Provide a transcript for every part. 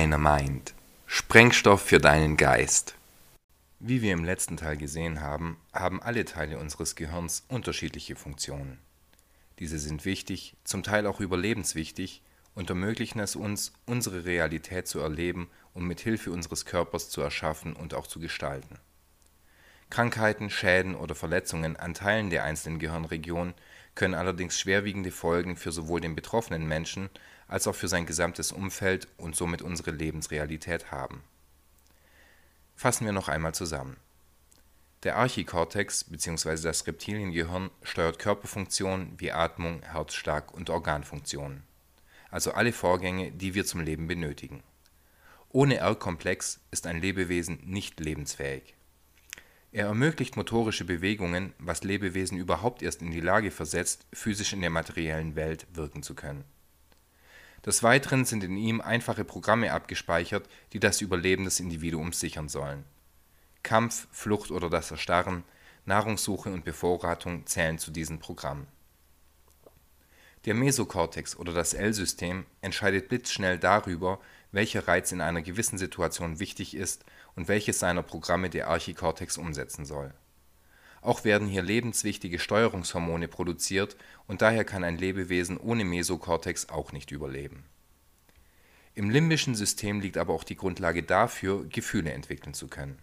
Dynamind. Sprengstoff für deinen Geist. Wie wir im letzten Teil gesehen haben, haben alle Teile unseres Gehirns unterschiedliche Funktionen. Diese sind wichtig, zum Teil auch überlebenswichtig und ermöglichen es uns, unsere Realität zu erleben und mit Hilfe unseres Körpers zu erschaffen und auch zu gestalten. Krankheiten, Schäden oder Verletzungen an Teilen der einzelnen Gehirnregionen können allerdings schwerwiegende Folgen für sowohl den betroffenen Menschen als auch für sein gesamtes Umfeld und somit unsere Lebensrealität haben. Fassen wir noch einmal zusammen. Der Archikortex bzw. das Reptiliengehirn steuert Körperfunktionen wie Atmung, Herzschlag und Organfunktionen, also alle Vorgänge, die wir zum Leben benötigen. Ohne R-Komplex ist ein Lebewesen nicht lebensfähig. Er ermöglicht motorische Bewegungen, was Lebewesen überhaupt erst in die Lage versetzt, physisch in der materiellen Welt wirken zu können des Weiteren sind in ihm einfache Programme abgespeichert, die das Überleben des Individuums sichern sollen. Kampf, Flucht oder das Erstarren, Nahrungssuche und Bevorratung zählen zu diesen Programmen. Der Mesokortex oder das L-System entscheidet blitzschnell darüber, welcher Reiz in einer gewissen Situation wichtig ist und welches seiner Programme der Archikortex umsetzen soll auch werden hier lebenswichtige Steuerungshormone produziert und daher kann ein Lebewesen ohne Mesokortex auch nicht überleben. Im limbischen System liegt aber auch die Grundlage dafür, Gefühle entwickeln zu können.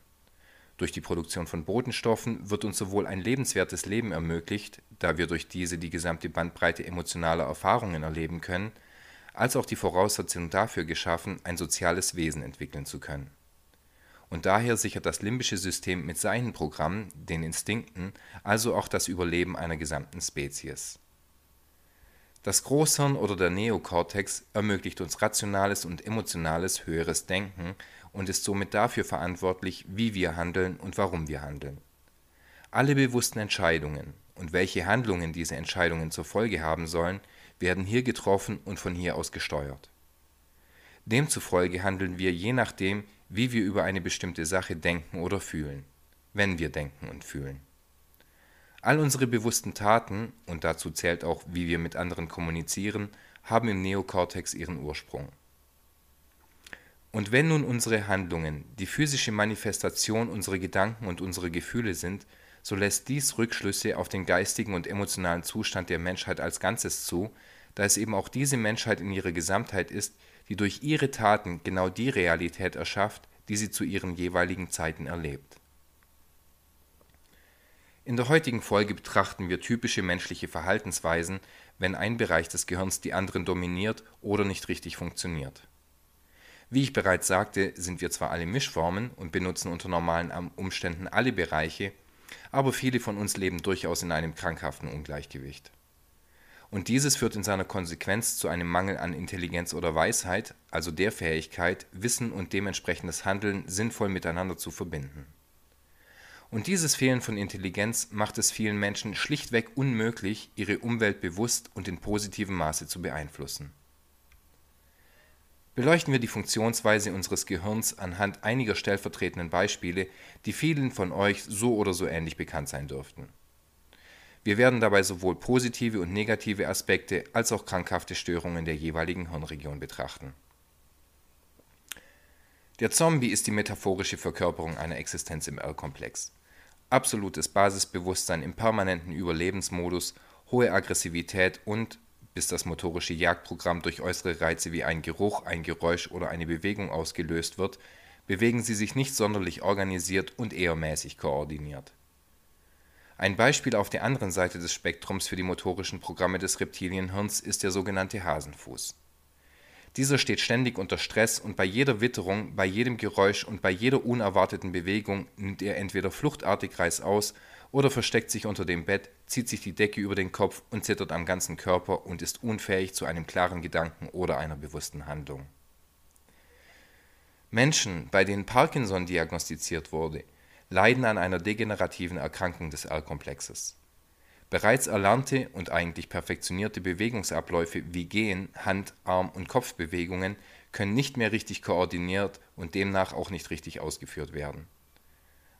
Durch die Produktion von Botenstoffen wird uns sowohl ein lebenswertes Leben ermöglicht, da wir durch diese die gesamte Bandbreite emotionaler Erfahrungen erleben können, als auch die Voraussetzung dafür geschaffen, ein soziales Wesen entwickeln zu können und daher sichert das limbische System mit seinen Programmen, den Instinkten, also auch das Überleben einer gesamten Spezies. Das Großhirn oder der Neokortex ermöglicht uns rationales und emotionales höheres Denken und ist somit dafür verantwortlich, wie wir handeln und warum wir handeln. Alle bewussten Entscheidungen und welche Handlungen diese Entscheidungen zur Folge haben sollen, werden hier getroffen und von hier aus gesteuert. Demzufolge handeln wir je nachdem, wie wir über eine bestimmte Sache denken oder fühlen, wenn wir denken und fühlen. All unsere bewussten Taten, und dazu zählt auch, wie wir mit anderen kommunizieren, haben im Neokortex ihren Ursprung. Und wenn nun unsere Handlungen die physische Manifestation unserer Gedanken und unserer Gefühle sind, so lässt dies Rückschlüsse auf den geistigen und emotionalen Zustand der Menschheit als Ganzes zu, da es eben auch diese Menschheit in ihrer Gesamtheit ist, die durch ihre Taten genau die Realität erschafft, die sie zu ihren jeweiligen Zeiten erlebt. In der heutigen Folge betrachten wir typische menschliche Verhaltensweisen, wenn ein Bereich des Gehirns die anderen dominiert oder nicht richtig funktioniert. Wie ich bereits sagte, sind wir zwar alle Mischformen und benutzen unter normalen Umständen alle Bereiche, aber viele von uns leben durchaus in einem krankhaften Ungleichgewicht und dieses führt in seiner Konsequenz zu einem Mangel an Intelligenz oder Weisheit, also der Fähigkeit, Wissen und dementsprechendes Handeln sinnvoll miteinander zu verbinden. Und dieses Fehlen von Intelligenz macht es vielen Menschen schlichtweg unmöglich, ihre Umwelt bewusst und in positivem Maße zu beeinflussen. Beleuchten wir die Funktionsweise unseres Gehirns anhand einiger stellvertretenden Beispiele, die vielen von euch so oder so ähnlich bekannt sein dürften. Wir werden dabei sowohl positive und negative Aspekte als auch krankhafte Störungen der jeweiligen Hirnregion betrachten. Der Zombie ist die metaphorische Verkörperung einer Existenz im R-Komplex. Absolutes Basisbewusstsein im permanenten Überlebensmodus, hohe Aggressivität und, bis das motorische Jagdprogramm durch äußere Reize wie ein Geruch, ein Geräusch oder eine Bewegung ausgelöst wird, bewegen sie sich nicht sonderlich organisiert und eher mäßig koordiniert ein Beispiel auf der anderen Seite des Spektrums für die motorischen Programme des Reptilienhirns ist der sogenannte Hasenfuß. Dieser steht ständig unter Stress und bei jeder Witterung, bei jedem Geräusch und bei jeder unerwarteten Bewegung nimmt er entweder fluchtartig reißaus oder versteckt sich unter dem Bett, zieht sich die Decke über den Kopf und zittert am ganzen Körper und ist unfähig zu einem klaren Gedanken oder einer bewussten Handlung. Menschen, bei denen Parkinson diagnostiziert wurde, leiden an einer degenerativen Erkrankung des R-Komplexes. Bereits erlernte und eigentlich perfektionierte Bewegungsabläufe wie Gehen, Hand Arm und Kopfbewegungen können nicht mehr richtig koordiniert und demnach auch nicht richtig ausgeführt werden.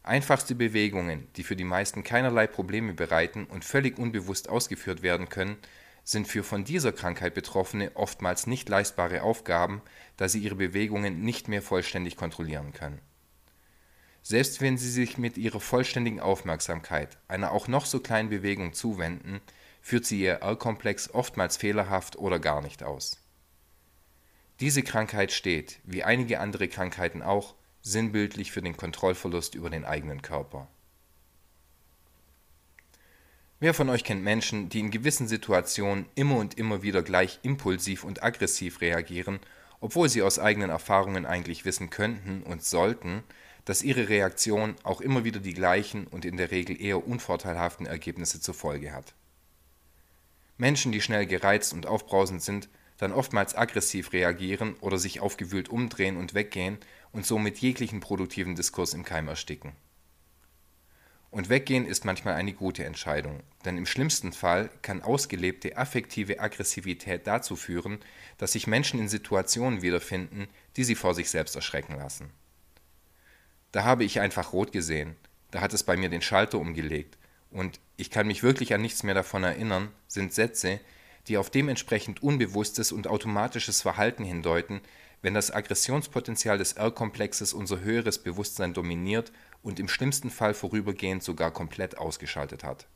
Einfachste Bewegungen, die für die meisten keinerlei Probleme bereiten und völlig unbewusst ausgeführt werden können, sind für von dieser Krankheit Betroffene oftmals nicht leistbare Aufgaben, da sie ihre Bewegungen nicht mehr vollständig kontrollieren können. Selbst wenn sie sich mit ihrer vollständigen Aufmerksamkeit einer auch noch so kleinen Bewegung zuwenden, führt sie ihr R-Komplex oftmals fehlerhaft oder gar nicht aus. Diese Krankheit steht, wie einige andere Krankheiten auch, sinnbildlich für den Kontrollverlust über den eigenen Körper. Wer von euch kennt Menschen, die in gewissen Situationen immer und immer wieder gleich impulsiv und aggressiv reagieren, obwohl sie aus eigenen Erfahrungen eigentlich wissen könnten und sollten, dass ihre Reaktion auch immer wieder die gleichen und in der Regel eher unvorteilhaften Ergebnisse zur Folge hat. Menschen, die schnell gereizt und aufbrausend sind, dann oftmals aggressiv reagieren oder sich aufgewühlt umdrehen und weggehen und somit jeglichen produktiven Diskurs im Keim ersticken. Und weggehen ist manchmal eine gute Entscheidung, denn im schlimmsten Fall kann ausgelebte affektive Aggressivität dazu führen, dass sich Menschen in Situationen wiederfinden, die sie vor sich selbst erschrecken lassen. Da habe ich einfach rot gesehen, da hat es bei mir den Schalter umgelegt, und ich kann mich wirklich an nichts mehr davon erinnern, sind Sätze, die auf dementsprechend unbewusstes und automatisches Verhalten hindeuten, wenn das Aggressionspotenzial des R-Komplexes unser höheres Bewusstsein dominiert und im schlimmsten Fall vorübergehend sogar komplett ausgeschaltet hat.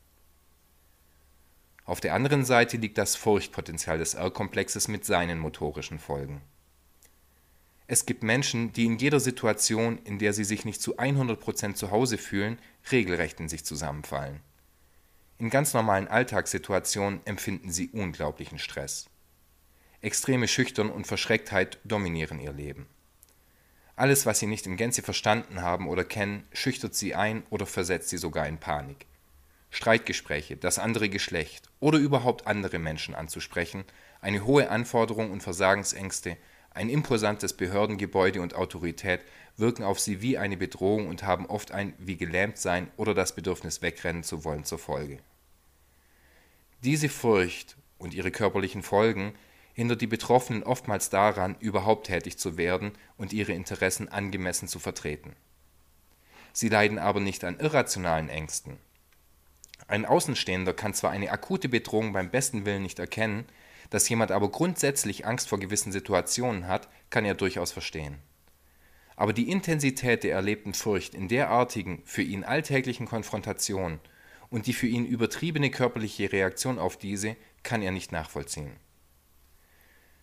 Auf der anderen Seite liegt das Furchtpotenzial des R-Komplexes mit seinen motorischen Folgen. Es gibt Menschen, die in jeder Situation, in der sie sich nicht zu 100% zu Hause fühlen, regelrecht in sich zusammenfallen. In ganz normalen Alltagssituationen empfinden sie unglaublichen Stress. Extreme Schüchtern und Verschrecktheit dominieren ihr Leben. Alles, was sie nicht in Gänze verstanden haben oder kennen, schüchtert sie ein oder versetzt sie sogar in Panik. Streitgespräche, das andere Geschlecht oder überhaupt andere Menschen anzusprechen, eine hohe Anforderung und Versagensängste, ein imposantes Behördengebäude und Autorität wirken auf sie wie eine Bedrohung und haben oft ein wie gelähmt sein oder das Bedürfnis wegrennen zu wollen zur Folge. Diese Furcht und ihre körperlichen Folgen hindert die Betroffenen oftmals daran, überhaupt tätig zu werden und ihre Interessen angemessen zu vertreten. Sie leiden aber nicht an irrationalen Ängsten. Ein Außenstehender kann zwar eine akute Bedrohung beim besten Willen nicht erkennen, dass jemand aber grundsätzlich Angst vor gewissen Situationen hat, kann er durchaus verstehen. Aber die Intensität der erlebten Furcht in derartigen, für ihn alltäglichen Konfrontationen und die für ihn übertriebene körperliche Reaktion auf diese kann er nicht nachvollziehen.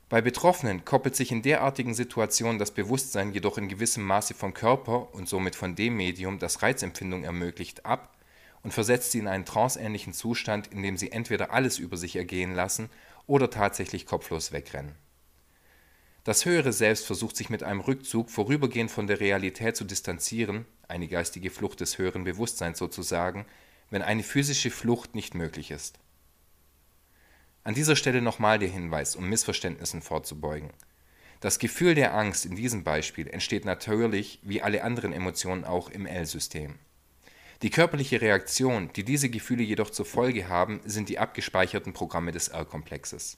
Bei Betroffenen koppelt sich in derartigen Situationen das Bewusstsein jedoch in gewissem Maße vom Körper und somit von dem Medium, das Reizempfindung ermöglicht, ab und versetzt sie in einen tranceähnlichen Zustand, in dem sie entweder alles über sich ergehen lassen oder tatsächlich kopflos wegrennen. Das höhere Selbst versucht sich mit einem Rückzug vorübergehend von der Realität zu distanzieren, eine geistige Flucht des höheren Bewusstseins sozusagen, wenn eine physische Flucht nicht möglich ist. An dieser Stelle nochmal der Hinweis, um Missverständnissen vorzubeugen. Das Gefühl der Angst in diesem Beispiel entsteht natürlich, wie alle anderen Emotionen auch, im L-System. Die körperliche Reaktion, die diese Gefühle jedoch zur Folge haben, sind die abgespeicherten Programme des R-Komplexes.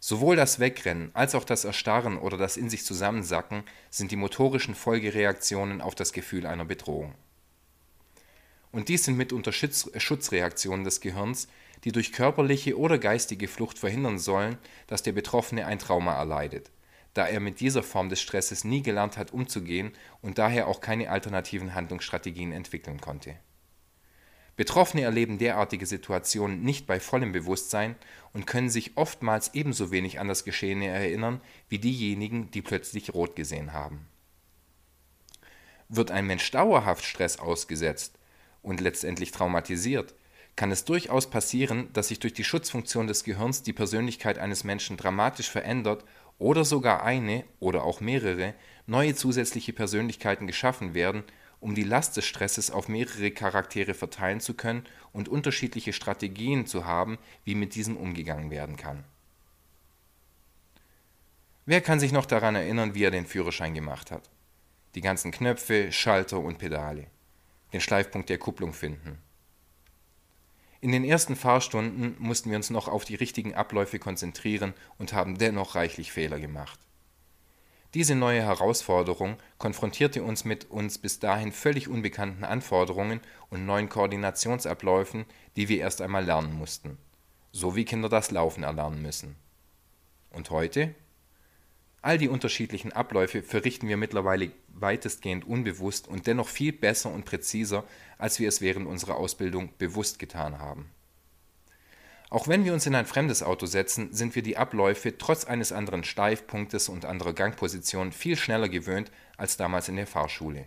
Sowohl das Wegrennen als auch das Erstarren oder das in sich zusammensacken sind die motorischen Folgereaktionen auf das Gefühl einer Bedrohung. Und dies sind mitunter Schutz Schutzreaktionen des Gehirns, die durch körperliche oder geistige Flucht verhindern sollen, dass der Betroffene ein Trauma erleidet, da er mit dieser Form des Stresses nie gelernt hat umzugehen und daher auch keine alternativen Handlungsstrategien entwickeln konnte. Betroffene erleben derartige Situationen nicht bei vollem Bewusstsein und können sich oftmals ebenso wenig an das Geschehene erinnern wie diejenigen, die plötzlich rot gesehen haben. Wird ein Mensch dauerhaft Stress ausgesetzt und letztendlich traumatisiert, kann es durchaus passieren, dass sich durch die Schutzfunktion des Gehirns die Persönlichkeit eines Menschen dramatisch verändert oder sogar eine oder auch mehrere neue zusätzliche Persönlichkeiten geschaffen werden, um die Last des Stresses auf mehrere Charaktere verteilen zu können und unterschiedliche Strategien zu haben, wie mit diesem umgegangen werden kann. Wer kann sich noch daran erinnern, wie er den Führerschein gemacht hat? Die ganzen Knöpfe, Schalter und Pedale. Den Schleifpunkt der Kupplung finden in den ersten Fahrstunden mussten wir uns noch auf die richtigen Abläufe konzentrieren und haben dennoch reichlich Fehler gemacht. Diese neue Herausforderung konfrontierte uns mit uns bis dahin völlig unbekannten Anforderungen und neuen Koordinationsabläufen, die wir erst einmal lernen mussten. so wie Kinder das Laufen erlernen müssen. Und heute? All die unterschiedlichen Abläufe verrichten wir mittlerweile weitestgehend unbewusst und dennoch viel besser und präziser, als wir es während unserer Ausbildung bewusst getan haben. Auch wenn wir uns in ein fremdes Auto setzen, sind wir die Abläufe trotz eines anderen Steifpunktes und anderer Gangposition viel schneller gewöhnt als damals in der Fahrschule.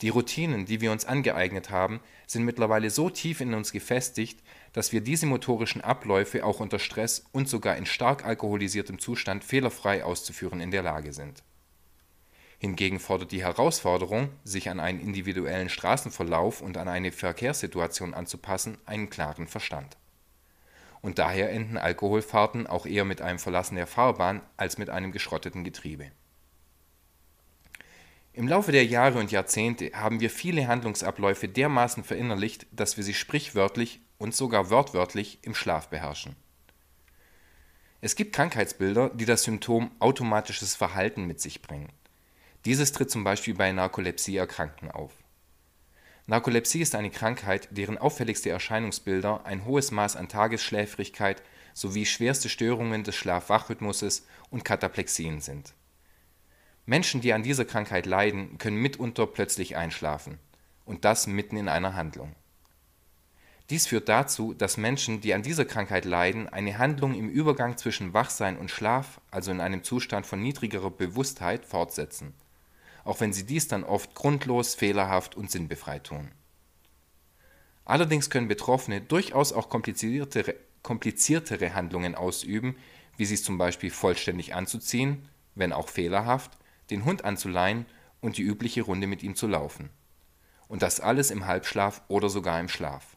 Die Routinen, die wir uns angeeignet haben, sind mittlerweile so tief in uns gefestigt, dass wir diese motorischen Abläufe auch unter Stress und sogar in stark alkoholisiertem Zustand fehlerfrei auszuführen in der Lage sind. Hingegen fordert die Herausforderung, sich an einen individuellen Straßenverlauf und an eine Verkehrssituation anzupassen, einen klaren Verstand. Und daher enden Alkoholfahrten auch eher mit einem Verlassen der Fahrbahn als mit einem geschrotteten Getriebe im Laufe der Jahre und Jahrzehnte haben wir viele Handlungsabläufe dermaßen verinnerlicht, dass wir sie sprichwörtlich und sogar wörtwörtlich im Schlaf beherrschen. Es gibt Krankheitsbilder, die das Symptom automatisches Verhalten mit sich bringen. Dieses tritt zum Beispiel bei Narkolepsie-Erkrankten auf. Narkolepsie ist eine Krankheit, deren auffälligste Erscheinungsbilder ein hohes Maß an Tagesschläfrigkeit sowie schwerste Störungen des Schlaf-Wach-Rhythmuses und Kataplexien sind Menschen, die an dieser Krankheit leiden, können mitunter plötzlich einschlafen, und das mitten in einer Handlung. Dies führt dazu, dass Menschen, die an dieser Krankheit leiden, eine Handlung im Übergang zwischen Wachsein und Schlaf, also in einem Zustand von niedrigerer Bewusstheit, fortsetzen, auch wenn sie dies dann oft grundlos, fehlerhaft und sinnbefreit tun. Allerdings können Betroffene durchaus auch kompliziertere, kompliziertere Handlungen ausüben, wie sich zum Beispiel vollständig anzuziehen, wenn auch fehlerhaft, den Hund anzuleihen und die übliche Runde mit ihm zu laufen. Und das alles im Halbschlaf oder sogar im Schlaf.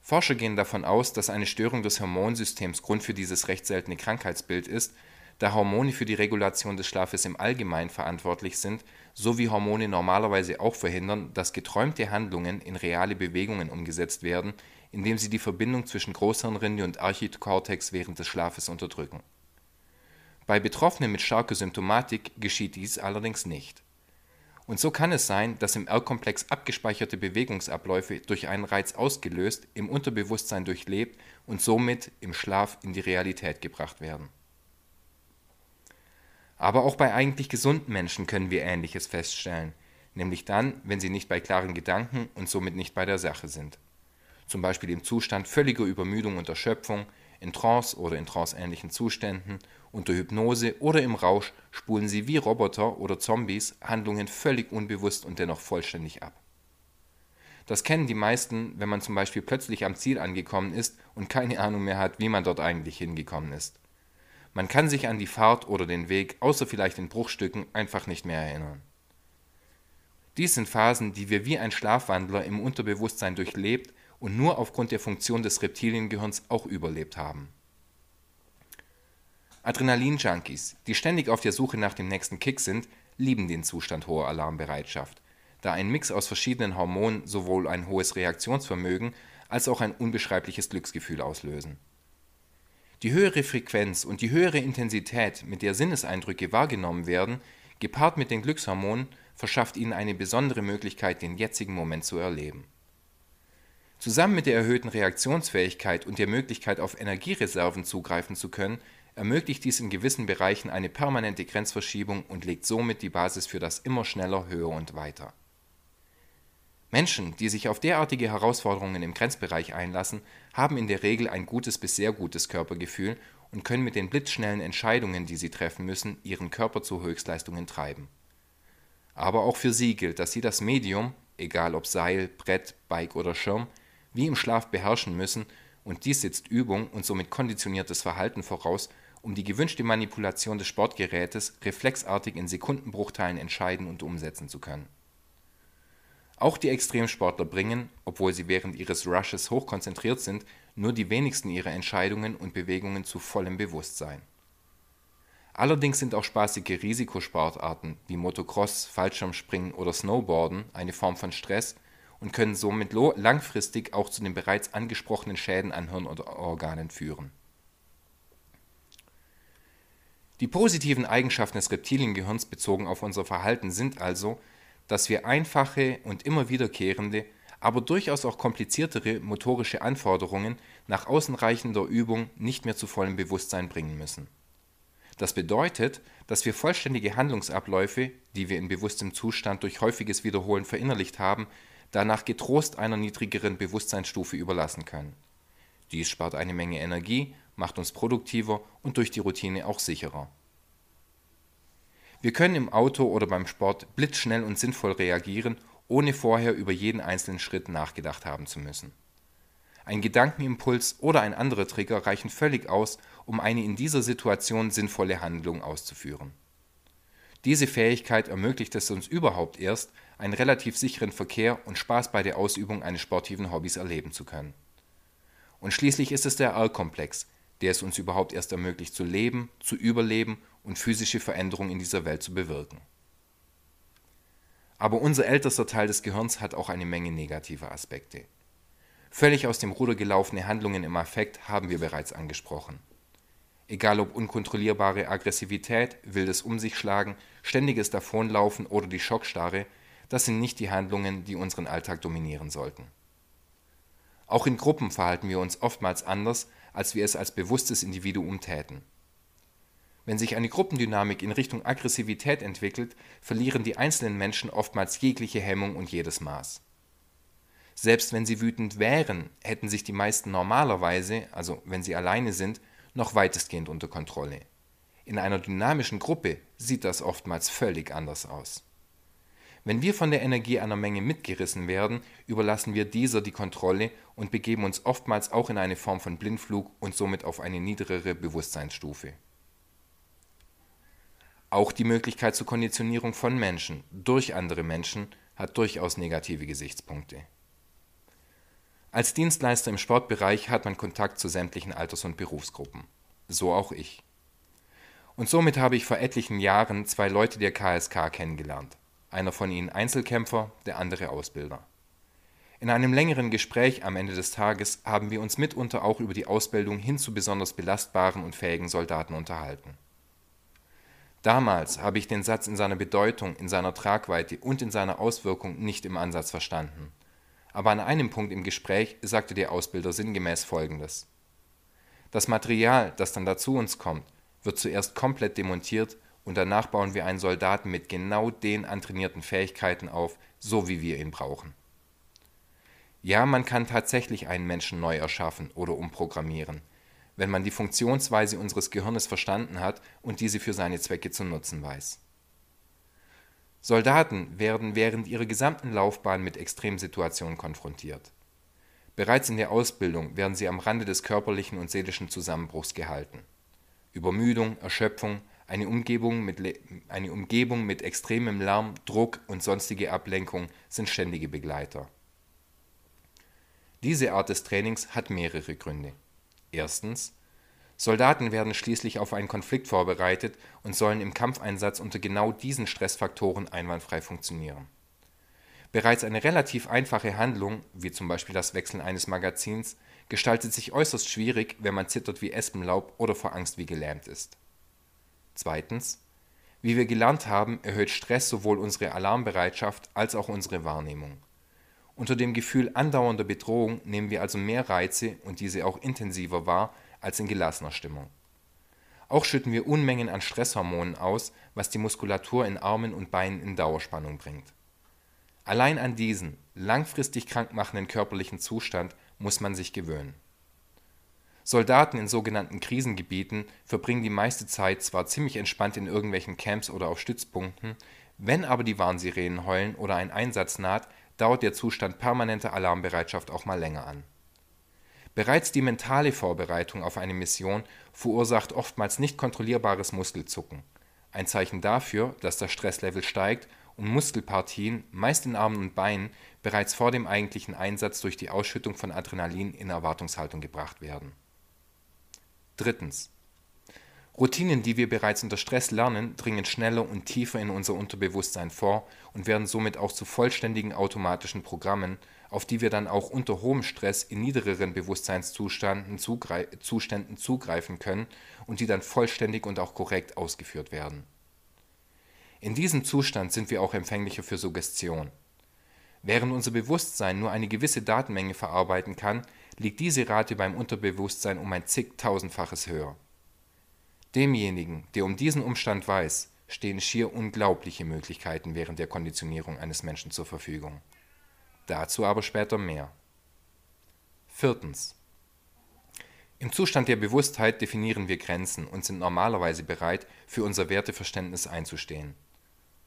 Forscher gehen davon aus, dass eine Störung des Hormonsystems Grund für dieses recht seltene Krankheitsbild ist, da Hormone für die Regulation des Schlafes im Allgemeinen verantwortlich sind, sowie Hormone normalerweise auch verhindern, dass geträumte Handlungen in reale Bewegungen umgesetzt werden, indem sie die Verbindung zwischen Großhirnrinde und Archikortex während des Schlafes unterdrücken bei Betroffenen mit starker Symptomatik geschieht dies allerdings nicht. Und so kann es sein, dass im R-Komplex abgespeicherte Bewegungsabläufe durch einen Reiz ausgelöst, im Unterbewusstsein durchlebt und somit im Schlaf in die Realität gebracht werden. Aber auch bei eigentlich gesunden Menschen können wir Ähnliches feststellen, nämlich dann, wenn sie nicht bei klaren Gedanken und somit nicht bei der Sache sind. Zum Beispiel im Zustand völliger Übermüdung und Erschöpfung, in Trance oder in tranceähnlichen Zuständen, unter Hypnose oder im Rausch spulen sie wie Roboter oder Zombies Handlungen völlig unbewusst und dennoch vollständig ab. Das kennen die meisten, wenn man zum Beispiel plötzlich am Ziel angekommen ist und keine Ahnung mehr hat, wie man dort eigentlich hingekommen ist. Man kann sich an die Fahrt oder den Weg, außer vielleicht in Bruchstücken, einfach nicht mehr erinnern. Dies sind Phasen, die wir wie ein Schlafwandler im Unterbewusstsein durchlebt und nur aufgrund der Funktion des Reptiliengehirns auch überlebt haben. Adrenalin-Junkies, die ständig auf der Suche nach dem nächsten Kick sind, lieben den Zustand hoher Alarmbereitschaft, da ein Mix aus verschiedenen Hormonen sowohl ein hohes Reaktionsvermögen als auch ein unbeschreibliches Glücksgefühl auslösen. Die höhere Frequenz und die höhere Intensität, mit der Sinneseindrücke wahrgenommen werden, gepaart mit den Glückshormonen, verschafft ihnen eine besondere Möglichkeit, den jetzigen Moment zu erleben Zusammen mit der erhöhten Reaktionsfähigkeit und der Möglichkeit, auf Energiereserven zugreifen zu können, ermöglicht dies in gewissen Bereichen eine permanente Grenzverschiebung und legt somit die Basis für das immer schneller, höher und weiter. Menschen, die sich auf derartige Herausforderungen im Grenzbereich einlassen, haben in der Regel ein gutes bis sehr gutes Körpergefühl und können mit den blitzschnellen Entscheidungen, die sie treffen müssen, ihren Körper zu Höchstleistungen treiben. Aber auch für sie gilt, dass sie das Medium, egal ob Seil, Brett, Bike oder Schirm, wie im Schlaf beherrschen müssen, und dies setzt Übung und somit konditioniertes Verhalten voraus, um die gewünschte Manipulation des Sportgerätes reflexartig in Sekundenbruchteilen entscheiden und umsetzen zu können. Auch die Extremsportler bringen, obwohl sie während ihres Rushes hochkonzentriert sind, nur die wenigsten ihrer Entscheidungen und Bewegungen zu vollem Bewusstsein. Allerdings sind auch spaßige Risikosportarten wie Motocross, Fallschirmspringen oder Snowboarden eine Form von Stress und können somit langfristig auch zu den bereits angesprochenen Schäden an Hirn oder Organen führen. Die positiven Eigenschaften des Reptiliengehirns bezogen auf unser Verhalten sind also, dass wir einfache und immer wiederkehrende, aber durchaus auch kompliziertere motorische Anforderungen nach ausreichender Übung nicht mehr zu vollem Bewusstsein bringen müssen. Das bedeutet, dass wir vollständige Handlungsabläufe, die wir in bewusstem Zustand durch häufiges Wiederholen verinnerlicht haben, danach getrost einer niedrigeren Bewusstseinsstufe überlassen können. Dies spart eine Menge Energie, macht uns produktiver und durch die Routine auch sicherer. Wir können im Auto oder beim Sport blitzschnell und sinnvoll reagieren, ohne vorher über jeden einzelnen Schritt nachgedacht haben zu müssen. Ein Gedankenimpuls oder ein anderer Trigger reichen völlig aus, um eine in dieser Situation sinnvolle Handlung auszuführen. Diese Fähigkeit ermöglicht es uns überhaupt erst, einen relativ sicheren Verkehr und Spaß bei der Ausübung eines sportiven Hobbys erleben zu können. Und schließlich ist es der R-Komplex, der es uns überhaupt erst ermöglicht zu leben, zu überleben und physische Veränderungen in dieser Welt zu bewirken. Aber unser ältester Teil des Gehirns hat auch eine Menge negativer Aspekte. Völlig aus dem Ruder gelaufene Handlungen im Affekt haben wir bereits angesprochen. Egal ob unkontrollierbare Aggressivität, wildes Um sich schlagen, ständiges Davonlaufen oder die Schockstarre, das sind nicht die Handlungen, die unseren Alltag dominieren sollten. Auch in Gruppen verhalten wir uns oftmals anders, als wir es als bewusstes Individuum täten. Wenn sich eine Gruppendynamik in Richtung Aggressivität entwickelt, verlieren die einzelnen Menschen oftmals jegliche Hemmung und jedes Maß. Selbst wenn sie wütend wären, hätten sich die meisten normalerweise, also wenn sie alleine sind, noch weitestgehend unter Kontrolle. In einer dynamischen Gruppe sieht das oftmals völlig anders aus. Wenn wir von der Energie einer Menge mitgerissen werden, überlassen wir dieser die Kontrolle und begeben uns oftmals auch in eine Form von Blindflug und somit auf eine niedrigere Bewusstseinsstufe. Auch die Möglichkeit zur Konditionierung von Menschen durch andere Menschen hat durchaus negative Gesichtspunkte. Als Dienstleister im Sportbereich hat man Kontakt zu sämtlichen Alters- und Berufsgruppen. So auch ich. Und somit habe ich vor etlichen Jahren zwei Leute der KSK kennengelernt einer von ihnen Einzelkämpfer, der andere Ausbilder. In einem längeren Gespräch am Ende des Tages haben wir uns mitunter auch über die Ausbildung hin zu besonders belastbaren und fähigen Soldaten unterhalten. Damals habe ich den Satz in seiner Bedeutung, in seiner Tragweite und in seiner Auswirkung nicht im Ansatz verstanden. Aber an einem Punkt im Gespräch sagte der Ausbilder sinngemäß Folgendes. Das Material, das dann dazu uns kommt, wird zuerst komplett demontiert und danach bauen wir einen Soldaten mit genau den antrainierten Fähigkeiten auf, so wie wir ihn brauchen. Ja, man kann tatsächlich einen Menschen neu erschaffen oder umprogrammieren, wenn man die Funktionsweise unseres Gehirnes verstanden hat und diese für seine Zwecke zu nutzen weiß. Soldaten werden während ihrer gesamten Laufbahn mit Extremsituationen konfrontiert. Bereits in der Ausbildung werden sie am Rande des körperlichen und seelischen Zusammenbruchs gehalten. Übermüdung, Erschöpfung, eine Umgebung, mit, eine Umgebung mit extremem Lärm, Druck und sonstige Ablenkung sind ständige Begleiter. Diese Art des Trainings hat mehrere Gründe. Erstens, Soldaten werden schließlich auf einen Konflikt vorbereitet und sollen im Kampfeinsatz unter genau diesen Stressfaktoren einwandfrei funktionieren. Bereits eine relativ einfache Handlung, wie zum Beispiel das Wechseln eines Magazins, gestaltet sich äußerst schwierig, wenn man zittert wie Espenlaub oder vor Angst wie gelähmt ist. Zweitens. Wie wir gelernt haben, erhöht Stress sowohl unsere Alarmbereitschaft als auch unsere Wahrnehmung. Unter dem Gefühl andauernder Bedrohung nehmen wir also mehr Reize und diese auch intensiver wahr als in gelassener Stimmung. Auch schütten wir Unmengen an Stresshormonen aus, was die Muskulatur in Armen und Beinen in Dauerspannung bringt. Allein an diesen langfristig krankmachenden körperlichen Zustand muss man sich gewöhnen Soldaten in sogenannten Krisengebieten verbringen die meiste Zeit zwar ziemlich entspannt in irgendwelchen Camps oder auf Stützpunkten, wenn aber die Warnsirenen heulen oder ein Einsatz naht, dauert der Zustand permanenter Alarmbereitschaft auch mal länger an. Bereits die mentale Vorbereitung auf eine Mission verursacht oftmals nicht kontrollierbares Muskelzucken, ein Zeichen dafür, dass das Stresslevel steigt und Muskelpartien, meist in Armen und Beinen, bereits vor dem eigentlichen Einsatz durch die Ausschüttung von Adrenalin in Erwartungshaltung gebracht werden Drittens. Routinen, die wir bereits unter Stress lernen, dringen schneller und tiefer in unser Unterbewusstsein vor und werden somit auch zu vollständigen automatischen Programmen, auf die wir dann auch unter hohem Stress in niedrigeren Bewusstseinszuständen zugreif Zuständen zugreifen können und die dann vollständig und auch korrekt ausgeführt werden. In diesem Zustand sind wir auch empfänglicher für Suggestion. Während unser Bewusstsein nur eine gewisse Datenmenge verarbeiten kann, liegt diese Rate beim Unterbewusstsein um ein zigtausendfaches höher. Demjenigen, der um diesen Umstand weiß, stehen schier unglaubliche Möglichkeiten während der Konditionierung eines Menschen zur Verfügung. Dazu aber später mehr. Viertens. Im Zustand der Bewusstheit definieren wir Grenzen und sind normalerweise bereit, für unser Werteverständnis einzustehen.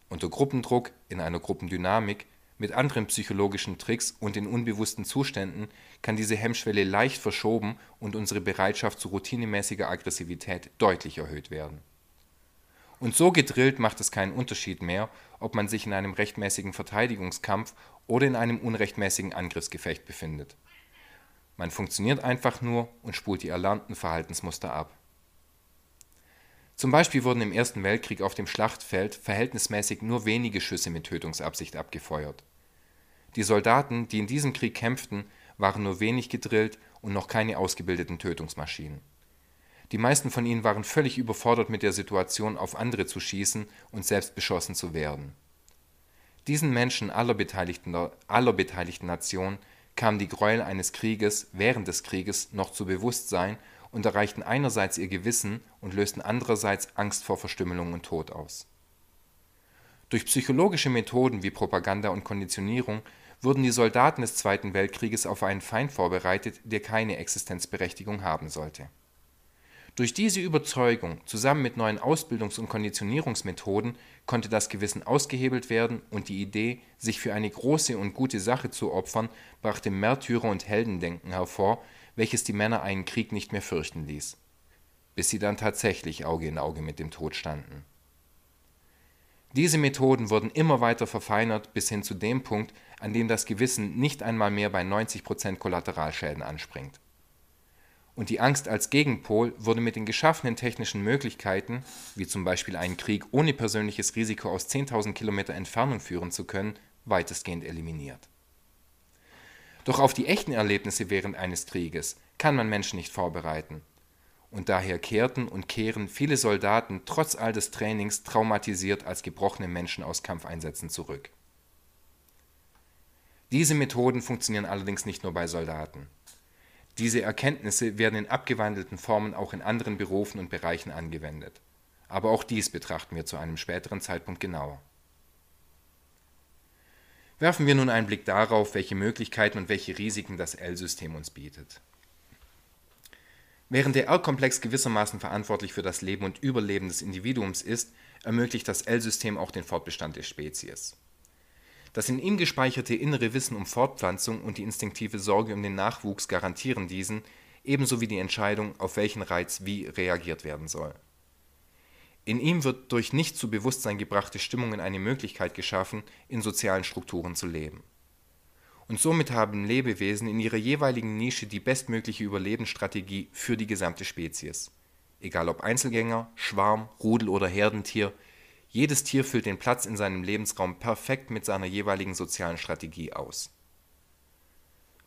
Unter Gruppendruck, in einer Gruppendynamik, mit anderen psychologischen Tricks und in unbewussten Zuständen kann diese Hemmschwelle leicht verschoben und unsere Bereitschaft zu routinemäßiger Aggressivität deutlich erhöht werden. Und so gedrillt macht es keinen Unterschied mehr, ob man sich in einem rechtmäßigen Verteidigungskampf oder in einem unrechtmäßigen Angriffsgefecht befindet. Man funktioniert einfach nur und spult die erlernten Verhaltensmuster ab. Zum Beispiel wurden im Ersten Weltkrieg auf dem Schlachtfeld verhältnismäßig nur wenige Schüsse mit Tötungsabsicht abgefeuert. Die Soldaten, die in diesem Krieg kämpften, waren nur wenig gedrillt und noch keine ausgebildeten Tötungsmaschinen. Die meisten von ihnen waren völlig überfordert mit der Situation, auf andere zu schießen und selbst beschossen zu werden. Diesen Menschen aller beteiligten, aller beteiligten Nationen kamen die Gräuel eines Krieges während des Krieges noch zu Bewusstsein und erreichten einerseits ihr Gewissen und lösten andererseits Angst vor Verstümmelung und Tod aus. Durch psychologische Methoden wie Propaganda und Konditionierung wurden die Soldaten des Zweiten Weltkrieges auf einen Feind vorbereitet, der keine Existenzberechtigung haben sollte. Durch diese Überzeugung zusammen mit neuen Ausbildungs- und Konditionierungsmethoden konnte das Gewissen ausgehebelt werden und die Idee, sich für eine große und gute Sache zu opfern, brachte Märtyrer- und Heldendenken hervor, welches die Männer einen Krieg nicht mehr fürchten ließ, bis sie dann tatsächlich Auge in Auge mit dem Tod standen. Diese Methoden wurden immer weiter verfeinert bis hin zu dem Punkt, an dem das Gewissen nicht einmal mehr bei 90% Kollateralschäden anspringt und die Angst als Gegenpol wurde mit den geschaffenen technischen Möglichkeiten, wie zum Beispiel einen Krieg ohne persönliches Risiko aus 10.000 Kilometer Entfernung führen zu können, weitestgehend eliminiert. Doch auf die echten Erlebnisse während eines Krieges kann man Menschen nicht vorbereiten. Und daher kehrten und kehren viele Soldaten trotz all des Trainings traumatisiert als gebrochene Menschen aus Kampfeinsätzen zurück. Diese Methoden funktionieren allerdings nicht nur bei Soldaten. Diese Erkenntnisse werden in abgewandelten Formen auch in anderen Berufen und Bereichen angewendet. Aber auch dies betrachten wir zu einem späteren Zeitpunkt genauer. Werfen wir nun einen Blick darauf, welche Möglichkeiten und welche Risiken das L-System uns bietet. Während der R-Komplex gewissermaßen verantwortlich für das Leben und Überleben des Individuums ist, ermöglicht das L-System auch den Fortbestand der Spezies. Das in ihm gespeicherte innere Wissen um Fortpflanzung und die instinktive Sorge um den Nachwuchs garantieren diesen, ebenso wie die Entscheidung, auf welchen Reiz wie reagiert werden soll. In ihm wird durch nicht zu Bewusstsein gebrachte Stimmungen eine Möglichkeit geschaffen, in sozialen Strukturen zu leben. Und somit haben Lebewesen in ihrer jeweiligen Nische die bestmögliche Überlebensstrategie für die gesamte Spezies. Egal ob Einzelgänger, Schwarm, Rudel oder Herdentier, jedes Tier füllt den Platz in seinem Lebensraum perfekt mit seiner jeweiligen sozialen Strategie aus.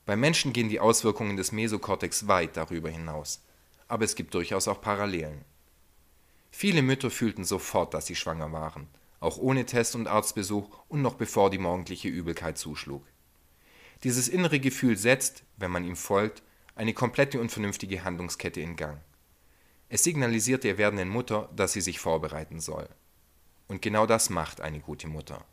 Beim Menschen gehen die Auswirkungen des Mesokortex weit darüber hinaus, aber es gibt durchaus auch Parallelen. Viele Mütter fühlten sofort, dass sie schwanger waren, auch ohne Test und Arztbesuch und noch bevor die morgendliche Übelkeit zuschlug. Dieses innere Gefühl setzt, wenn man ihm folgt, eine komplette und vernünftige Handlungskette in Gang. Es signalisiert der werdenden Mutter, dass sie sich vorbereiten soll. Und genau das macht eine gute Mutter.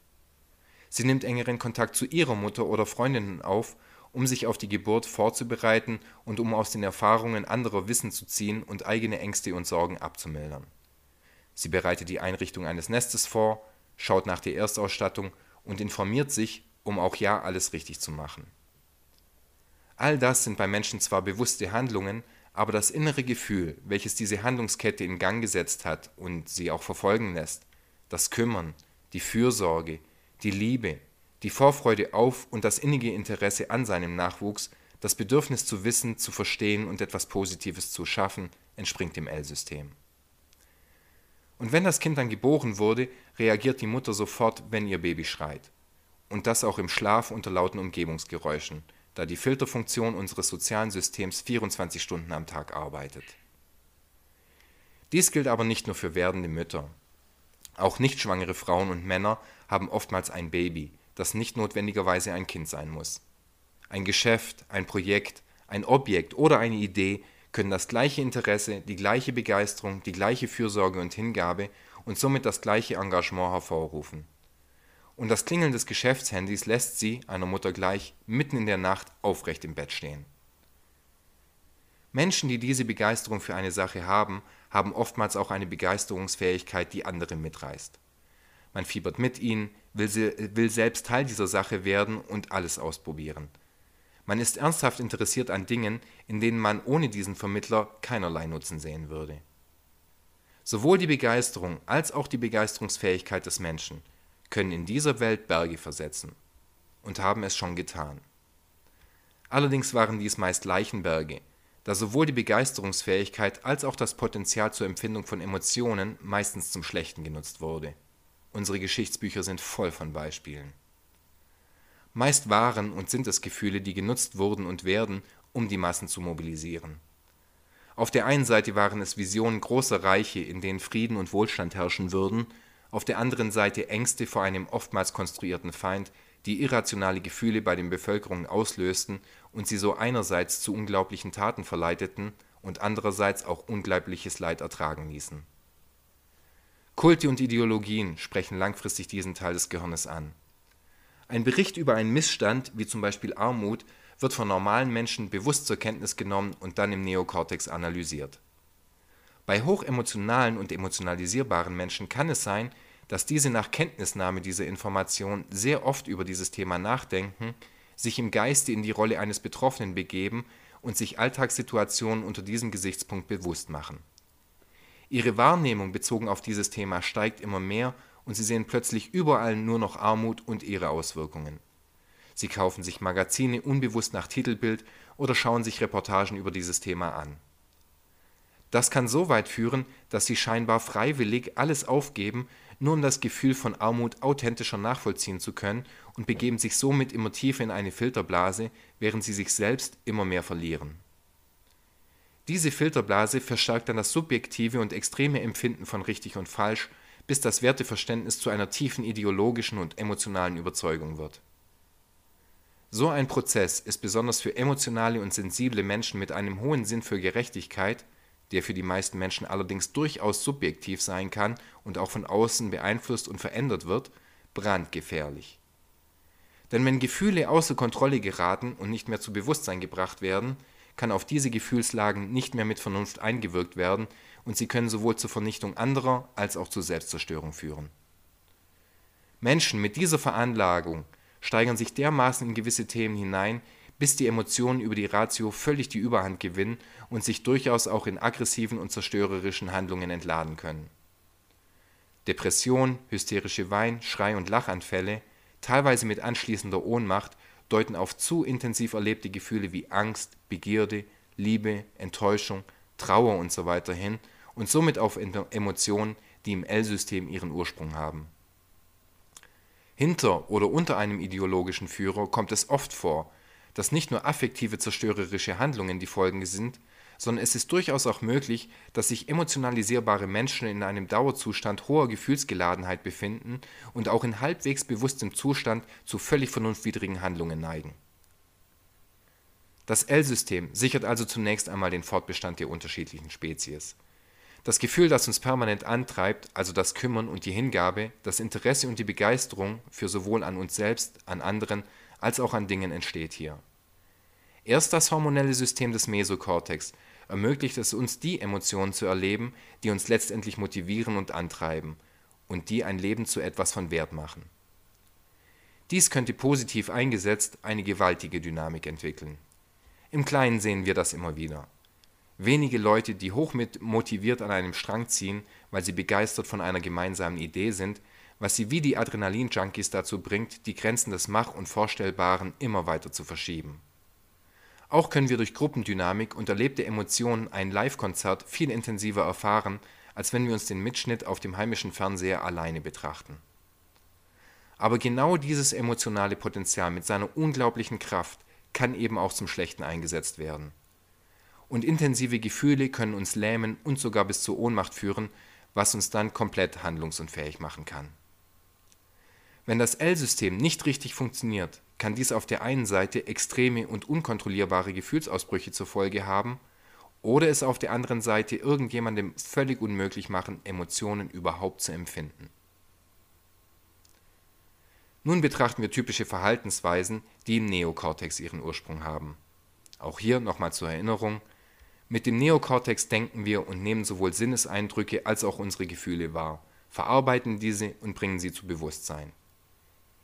Sie nimmt engeren Kontakt zu ihrer Mutter oder Freundinnen auf, um sich auf die Geburt vorzubereiten und um aus den Erfahrungen anderer Wissen zu ziehen und eigene Ängste und Sorgen abzumildern. Sie bereitet die Einrichtung eines Nestes vor, schaut nach der Erstausstattung und informiert sich, um auch ja alles richtig zu machen. All das sind bei Menschen zwar bewusste Handlungen, aber das innere Gefühl, welches diese Handlungskette in Gang gesetzt hat und sie auch verfolgen lässt, das Kümmern, die Fürsorge, die Liebe, die Vorfreude auf und das innige Interesse an seinem Nachwuchs, das Bedürfnis zu wissen, zu verstehen und etwas Positives zu schaffen, entspringt dem L-System. Und wenn das Kind dann geboren wurde, reagiert die Mutter sofort, wenn ihr Baby schreit. Und das auch im Schlaf unter lauten Umgebungsgeräuschen, da die Filterfunktion unseres sozialen Systems 24 Stunden am Tag arbeitet. Dies gilt aber nicht nur für werdende Mütter. Auch nicht schwangere Frauen und Männer haben oftmals ein Baby, das nicht notwendigerweise ein Kind sein muss. Ein Geschäft, ein Projekt, ein Objekt oder eine Idee können das gleiche Interesse, die gleiche Begeisterung, die gleiche Fürsorge und Hingabe und somit das gleiche Engagement hervorrufen. Und das Klingeln des Geschäftshandys lässt sie, einer Mutter gleich, mitten in der Nacht aufrecht im Bett stehen. Menschen, die diese Begeisterung für eine Sache haben, haben oftmals auch eine Begeisterungsfähigkeit, die andere mitreißt. Man fiebert mit ihnen, will, sie, will selbst Teil dieser Sache werden und alles ausprobieren. Man ist ernsthaft interessiert an Dingen, in denen man ohne diesen Vermittler keinerlei Nutzen sehen würde. Sowohl die Begeisterung als auch die Begeisterungsfähigkeit des Menschen können in dieser Welt Berge versetzen und haben es schon getan. Allerdings waren dies meist Leichenberge, da sowohl die Begeisterungsfähigkeit als auch das Potenzial zur Empfindung von Emotionen meistens zum Schlechten genutzt wurde. Unsere Geschichtsbücher sind voll von Beispielen. Meist waren und sind es Gefühle, die genutzt wurden und werden, um die Massen zu mobilisieren. Auf der einen Seite waren es Visionen großer Reiche, in denen Frieden und Wohlstand herrschen würden, auf der anderen Seite Ängste vor einem oftmals konstruierten Feind, die irrationale Gefühle bei den Bevölkerungen auslösten und sie so einerseits zu unglaublichen Taten verleiteten und andererseits auch unglaubliches Leid ertragen ließen. Kulte und Ideologien sprechen langfristig diesen Teil des Gehirnes an. Ein Bericht über einen Missstand, wie zum Beispiel Armut, wird von normalen Menschen bewusst zur Kenntnis genommen und dann im Neokortex analysiert. Bei hochemotionalen und emotionalisierbaren Menschen kann es sein, dass diese nach Kenntnisnahme dieser Information sehr oft über dieses Thema nachdenken, sich im Geiste in die Rolle eines Betroffenen begeben und sich Alltagssituationen unter diesem Gesichtspunkt bewusst machen. Ihre Wahrnehmung bezogen auf dieses Thema steigt immer mehr und sie sehen plötzlich überall nur noch Armut und ihre Auswirkungen. Sie kaufen sich Magazine unbewusst nach Titelbild oder schauen sich Reportagen über dieses Thema an. Das kann so weit führen, dass sie scheinbar freiwillig alles aufgeben, nur um das Gefühl von Armut authentischer nachvollziehen zu können und begeben sich somit immer tiefer in eine Filterblase, während sie sich selbst immer mehr verlieren. Diese Filterblase verstärkt dann das subjektive und extreme Empfinden von richtig und falsch bis das Werteverständnis zu einer tiefen ideologischen und emotionalen Überzeugung wird. So ein Prozess ist besonders für emotionale und sensible Menschen mit einem hohen Sinn für Gerechtigkeit, der für die meisten Menschen allerdings durchaus subjektiv sein kann und auch von außen beeinflusst und verändert wird, brandgefährlich. Denn wenn Gefühle außer Kontrolle geraten und nicht mehr zu Bewusstsein gebracht werden, kann auf diese Gefühlslagen nicht mehr mit Vernunft eingewirkt werden und sie können sowohl zur Vernichtung anderer als auch zur Selbstzerstörung führen. Menschen mit dieser Veranlagung steigern sich dermaßen in gewisse Themen hinein, bis die Emotionen über die Ratio völlig die Überhand gewinnen und sich durchaus auch in aggressiven und zerstörerischen Handlungen entladen können. Depression, hysterische Wein-, Schrei- und Lachanfälle, teilweise mit anschließender Ohnmacht, deuten auf zu intensiv erlebte Gefühle wie Angst, Begierde, Liebe, Enttäuschung, Trauer usw. So hin und somit auf Emotionen, die im L-System ihren Ursprung haben. Hinter oder unter einem ideologischen Führer kommt es oft vor, dass nicht nur affektive zerstörerische Handlungen die Folgen sind, sondern es ist durchaus auch möglich, dass sich emotionalisierbare Menschen in einem Dauerzustand hoher Gefühlsgeladenheit befinden und auch in halbwegs bewusstem Zustand zu völlig vernunftwidrigen Handlungen neigen. Das L-System sichert also zunächst einmal den Fortbestand der unterschiedlichen Spezies. Das Gefühl, das uns permanent antreibt, also das Kümmern und die Hingabe, das Interesse und die Begeisterung für sowohl an uns selbst, an anderen, als auch an Dingen entsteht hier. Erst das hormonelle System des Mesokortex ermöglicht es uns, die Emotionen zu erleben, die uns letztendlich motivieren und antreiben und die ein Leben zu etwas von Wert machen. Dies könnte positiv eingesetzt eine gewaltige Dynamik entwickeln. Im Kleinen sehen wir das immer wieder. Wenige Leute, die hoch motiviert an einem Strang ziehen, weil sie begeistert von einer gemeinsamen Idee sind, was sie wie die Adrenalin-Junkies dazu bringt, die Grenzen des Mach- und Vorstellbaren immer weiter zu verschieben. Auch können wir durch Gruppendynamik und erlebte Emotionen ein Live-Konzert viel intensiver erfahren, als wenn wir uns den Mitschnitt auf dem heimischen Fernseher alleine betrachten. Aber genau dieses emotionale Potenzial mit seiner unglaublichen Kraft kann eben auch zum Schlechten eingesetzt werden und intensive Gefühle können uns lähmen und sogar bis zur Ohnmacht führen, was uns dann komplett handlungsunfähig machen kann. Wenn das L-System nicht richtig funktioniert, kann dies auf der einen Seite extreme und unkontrollierbare Gefühlsausbrüche zur Folge haben oder es auf der anderen Seite irgendjemandem völlig unmöglich machen, Emotionen überhaupt zu empfinden. Nun betrachten wir typische Verhaltensweisen, die im Neokortex ihren Ursprung haben. Auch hier nochmal zur Erinnerung, mit dem Neokortex denken wir und nehmen sowohl Sinneseindrücke als auch unsere Gefühle wahr, verarbeiten diese und bringen sie zu Bewusstsein.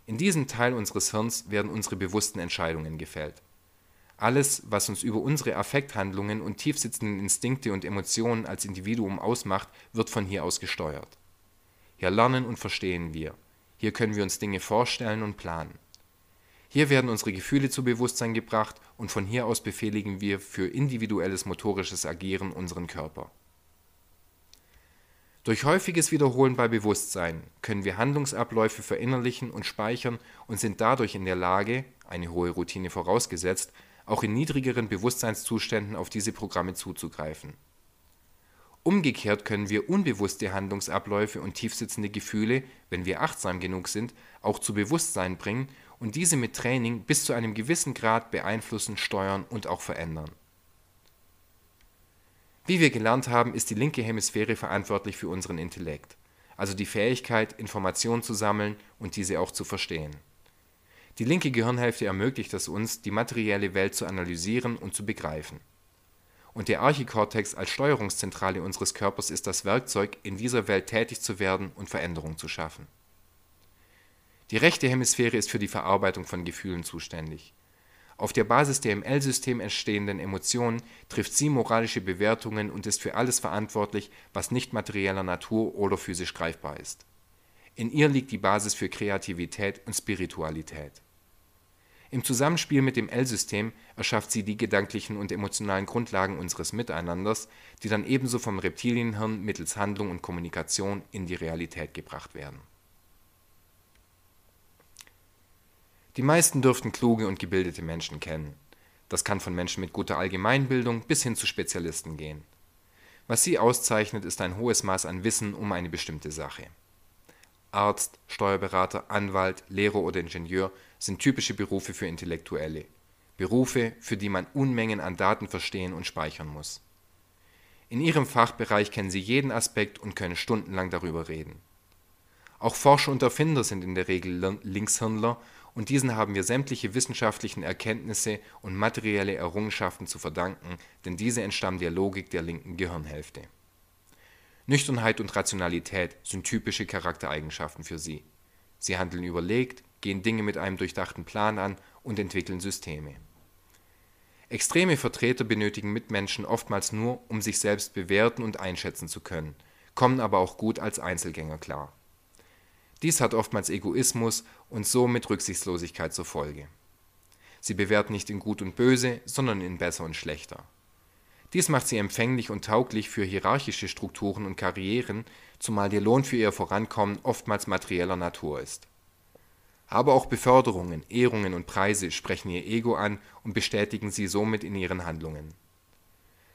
In diesem Teil unseres Hirns werden unsere bewussten Entscheidungen gefällt. Alles, was uns über unsere Affekthandlungen und tiefsitzenden Instinkte und Emotionen als Individuum ausmacht, wird von hier aus gesteuert. Hier lernen und verstehen wir. Hier können wir uns Dinge vorstellen und planen. Hier werden unsere Gefühle zu Bewusstsein gebracht und von hier aus befehligen wir für individuelles motorisches Agieren unseren Körper. Durch häufiges Wiederholen bei Bewusstsein können wir Handlungsabläufe verinnerlichen und speichern und sind dadurch in der Lage, eine hohe Routine vorausgesetzt, auch in niedrigeren Bewusstseinszuständen auf diese Programme zuzugreifen. Umgekehrt können wir unbewusste Handlungsabläufe und tiefsitzende Gefühle, wenn wir achtsam genug sind, auch zu Bewusstsein bringen und diese mit Training bis zu einem gewissen Grad beeinflussen, steuern und auch verändern. Wie wir gelernt haben, ist die linke Hemisphäre verantwortlich für unseren Intellekt, also die Fähigkeit, Informationen zu sammeln und diese auch zu verstehen. Die linke Gehirnhälfte ermöglicht es uns, die materielle Welt zu analysieren und zu begreifen. Und der Archikortex als Steuerungszentrale unseres Körpers ist das Werkzeug, in dieser Welt tätig zu werden und Veränderung zu schaffen. Die rechte Hemisphäre ist für die Verarbeitung von Gefühlen zuständig. Auf der Basis der im L-System entstehenden Emotionen trifft sie moralische Bewertungen und ist für alles verantwortlich, was nicht materieller Natur oder physisch greifbar ist. In ihr liegt die Basis für Kreativität und Spiritualität. Im Zusammenspiel mit dem L-System erschafft sie die gedanklichen und emotionalen Grundlagen unseres Miteinanders, die dann ebenso vom Reptilienhirn mittels Handlung und Kommunikation in die Realität gebracht werden. Die meisten dürften kluge und gebildete Menschen kennen. Das kann von Menschen mit guter Allgemeinbildung bis hin zu Spezialisten gehen. Was sie auszeichnet, ist ein hohes Maß an Wissen um eine bestimmte Sache. Arzt, Steuerberater, Anwalt, Lehrer oder Ingenieur sind typische Berufe für Intellektuelle. Berufe, für die man Unmengen an Daten verstehen und speichern muss. In ihrem Fachbereich kennen sie jeden Aspekt und können stundenlang darüber reden. Auch Forscher und Erfinder sind in der Regel Linkshirnler und diesen haben wir sämtliche wissenschaftlichen Erkenntnisse und materielle Errungenschaften zu verdanken, denn diese entstammen der Logik der linken Gehirnhälfte Nüchternheit und Rationalität sind typische Charaktereigenschaften für sie. Sie handeln überlegt, gehen Dinge mit einem durchdachten Plan an und entwickeln Systeme. Extreme Vertreter benötigen Mitmenschen oftmals nur, um sich selbst bewerten und einschätzen zu können, kommen aber auch gut als Einzelgänger klar. Dies hat oftmals Egoismus und somit Rücksichtslosigkeit zur Folge. Sie bewerten nicht in Gut und Böse, sondern in Besser und Schlechter dies macht sie empfänglich und tauglich für hierarchische Strukturen und Karrieren, zumal der Lohn für ihr Vorankommen oftmals materieller Natur ist. Aber auch Beförderungen, Ehrungen und Preise sprechen ihr Ego an und bestätigen sie somit in ihren Handlungen.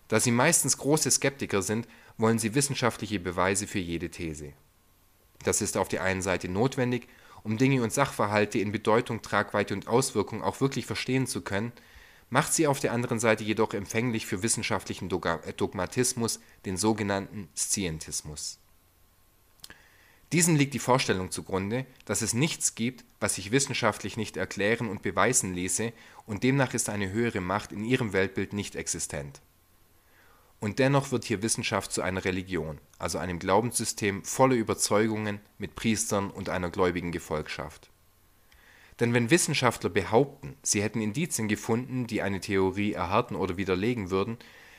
Da sie meistens große Skeptiker sind, wollen sie wissenschaftliche Beweise für jede These. Das ist auf der einen Seite notwendig, um Dinge und Sachverhalte in Bedeutung, Tragweite und Auswirkung auch wirklich verstehen zu können, macht sie auf der anderen Seite jedoch empfänglich für wissenschaftlichen Dogmatismus, den sogenannten Scientismus. Diesem liegt die Vorstellung zugrunde, dass es nichts gibt, was sich wissenschaftlich nicht erklären und beweisen ließe, und demnach ist eine höhere Macht in ihrem Weltbild nicht existent. Und dennoch wird hier Wissenschaft zu einer Religion, also einem Glaubenssystem voller Überzeugungen mit Priestern und einer gläubigen Gefolgschaft denn wenn Wissenschaftler behaupten, sie hätten Indizien gefunden, die eine Theorie erhärten oder widerlegen würden,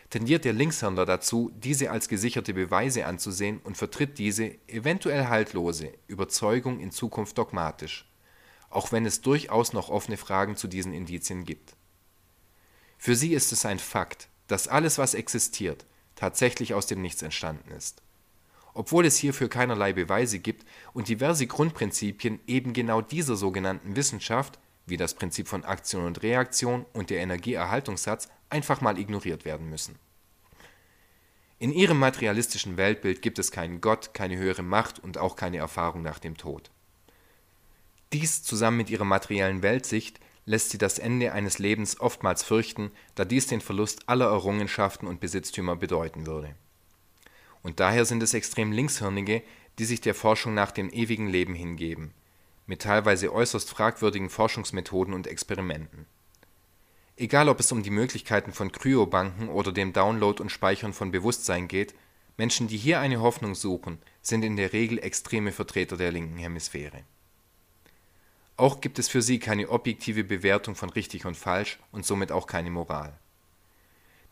tendiert der Linkshänder dazu, diese als gesicherte Beweise anzusehen und vertritt diese, eventuell haltlose, Überzeugung in Zukunft dogmatisch, auch wenn es durchaus noch offene Fragen zu diesen Indizien gibt. Für sie ist es ein Fakt, dass alles, was existiert, tatsächlich aus dem Nichts entstanden ist obwohl es hierfür keinerlei Beweise gibt und diverse Grundprinzipien eben genau dieser sogenannten Wissenschaft, wie das Prinzip von Aktion und Reaktion und der Energieerhaltungssatz, einfach mal ignoriert werden müssen. In ihrem materialistischen Weltbild gibt es keinen Gott, keine höhere Macht und auch keine Erfahrung nach dem Tod. Dies zusammen mit ihrer materiellen Weltsicht lässt sie das Ende eines Lebens oftmals fürchten, da dies den Verlust aller Errungenschaften und Besitztümer bedeuten würde. Und daher sind es extrem Linkshirnige, die sich der Forschung nach dem ewigen Leben hingeben, mit teilweise äußerst fragwürdigen Forschungsmethoden und Experimenten. Egal ob es um die Möglichkeiten von Kryobanken oder dem Download und Speichern von Bewusstsein geht, Menschen, die hier eine Hoffnung suchen, sind in der Regel extreme Vertreter der linken Hemisphäre. Auch gibt es für sie keine objektive Bewertung von richtig und falsch und somit auch keine Moral.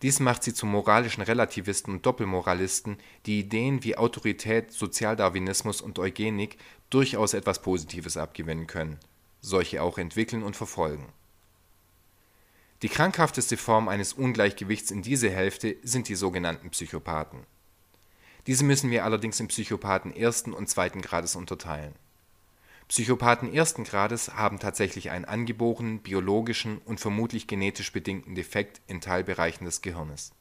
Dies macht sie zu moralischen Relativisten und Doppelmoralisten, die Ideen wie Autorität, Sozialdarwinismus und Eugenik durchaus etwas Positives abgewinnen können, solche auch entwickeln und verfolgen. Die krankhafteste Form eines Ungleichgewichts in diese Hälfte sind die sogenannten Psychopathen. Diese müssen wir allerdings in Psychopathen ersten und zweiten Grades unterteilen Psychopathen ersten Grades haben tatsächlich einen angeborenen, biologischen und vermutlich genetisch bedingten Defekt in Teilbereichen des Gehirnes.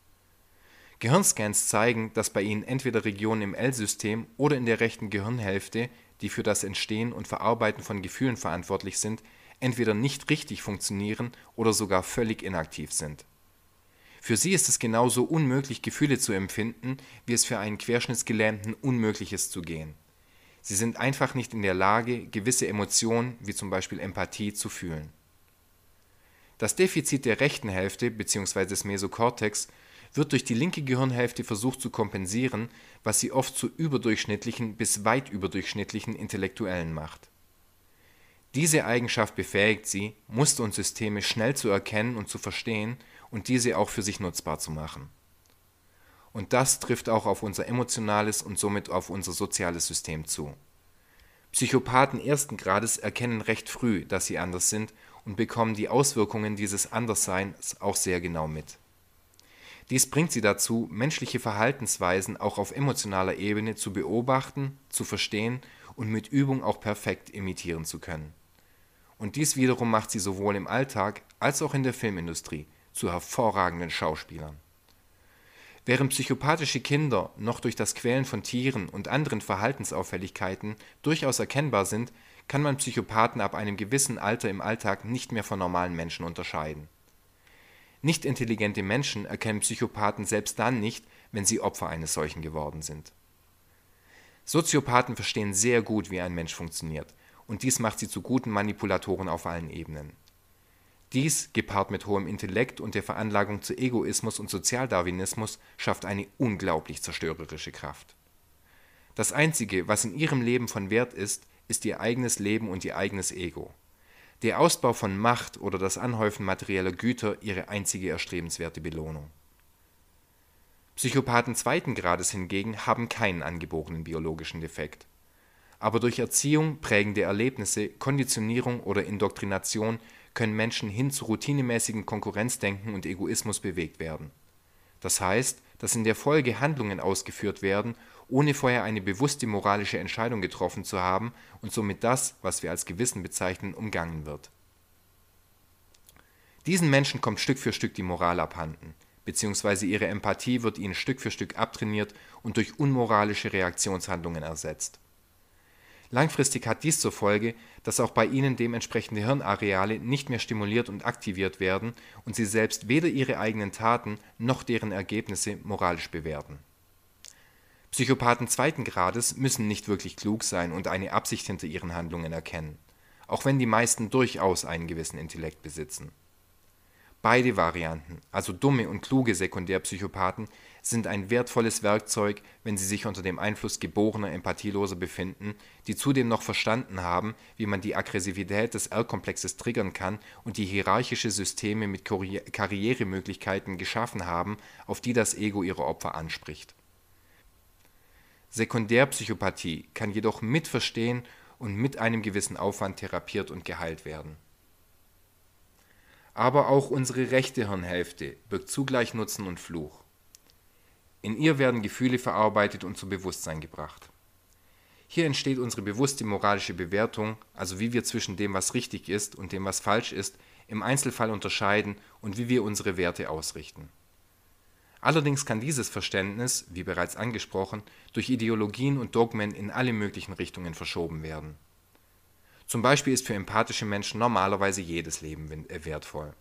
Gehirnscans zeigen, dass bei ihnen entweder Regionen im L-System oder in der rechten Gehirnhälfte, die für das Entstehen und Verarbeiten von Gefühlen verantwortlich sind, entweder nicht richtig funktionieren oder sogar völlig inaktiv sind. Für sie ist es genauso unmöglich, Gefühle zu empfinden, wie es für einen Querschnittsgelähmten unmöglich ist zu gehen Sie sind einfach nicht in der Lage, gewisse Emotionen wie zum Beispiel Empathie zu fühlen. Das Defizit der rechten Hälfte bzw. des Mesokortex wird durch die linke Gehirnhälfte versucht zu kompensieren, was sie oft zu überdurchschnittlichen bis weit überdurchschnittlichen Intellektuellen macht. Diese Eigenschaft befähigt sie, Muster und Systeme schnell zu erkennen und zu verstehen und diese auch für sich nutzbar zu machen und das trifft auch auf unser emotionales und somit auf unser soziales System zu. Psychopathen ersten Grades erkennen recht früh, dass sie anders sind und bekommen die Auswirkungen dieses Andersseins auch sehr genau mit. Dies bringt sie dazu, menschliche Verhaltensweisen auch auf emotionaler Ebene zu beobachten, zu verstehen und mit Übung auch perfekt imitieren zu können. Und dies wiederum macht sie sowohl im Alltag als auch in der Filmindustrie zu hervorragenden Schauspielern Während psychopathische Kinder noch durch das Quälen von Tieren und anderen Verhaltensauffälligkeiten durchaus erkennbar sind, kann man Psychopathen ab einem gewissen Alter im Alltag nicht mehr von normalen Menschen unterscheiden. Nicht intelligente Menschen erkennen Psychopathen selbst dann nicht, wenn sie Opfer eines solchen geworden sind. Soziopathen verstehen sehr gut, wie ein Mensch funktioniert, und dies macht sie zu guten Manipulatoren auf allen Ebenen dies, gepaart mit hohem Intellekt und der Veranlagung zu Egoismus und Sozialdarwinismus, schafft eine unglaublich zerstörerische Kraft. Das Einzige, was in ihrem Leben von Wert ist, ist ihr eigenes Leben und ihr eigenes Ego. Der Ausbau von Macht oder das Anhäufen materieller Güter ihre einzige erstrebenswerte Belohnung. Psychopathen zweiten Grades hingegen haben keinen angeborenen biologischen Defekt. Aber durch Erziehung, prägende Erlebnisse, Konditionierung oder Indoktrination können Menschen hin zu routinemäßigem Konkurrenzdenken und Egoismus bewegt werden. Das heißt, dass in der Folge Handlungen ausgeführt werden, ohne vorher eine bewusste moralische Entscheidung getroffen zu haben und somit das, was wir als Gewissen bezeichnen, umgangen wird. Diesen Menschen kommt Stück für Stück die Moral abhanden, beziehungsweise ihre Empathie wird ihnen Stück für Stück abtrainiert und durch unmoralische Reaktionshandlungen ersetzt Langfristig hat dies zur Folge, dass auch bei ihnen dementsprechende Hirnareale nicht mehr stimuliert und aktiviert werden und sie selbst weder ihre eigenen Taten noch deren Ergebnisse moralisch bewerten. Psychopathen zweiten Grades müssen nicht wirklich klug sein und eine Absicht hinter ihren Handlungen erkennen, auch wenn die meisten durchaus einen gewissen Intellekt besitzen Beide Varianten, also dumme und kluge Sekundärpsychopathen, sind ein wertvolles Werkzeug, wenn sie sich unter dem Einfluss geborener Empathieloser befinden, die zudem noch verstanden haben, wie man die Aggressivität des R-Komplexes triggern kann und die hierarchische Systeme mit Karrieremöglichkeiten geschaffen haben, auf die das Ego ihrer Opfer anspricht. Sekundärpsychopathie kann jedoch mitverstehen und mit einem gewissen Aufwand therapiert und geheilt werden aber auch unsere rechte Hirnhälfte birgt zugleich Nutzen und Fluch. In ihr werden Gefühle verarbeitet und zu Bewusstsein gebracht. Hier entsteht unsere bewusste moralische Bewertung, also wie wir zwischen dem, was richtig ist und dem, was falsch ist, im Einzelfall unterscheiden und wie wir unsere Werte ausrichten. Allerdings kann dieses Verständnis, wie bereits angesprochen, durch Ideologien und Dogmen in alle möglichen Richtungen verschoben werden Zum Beispiel ist für empathische Menschen normalerweise jedes Leben äh, wertvoll.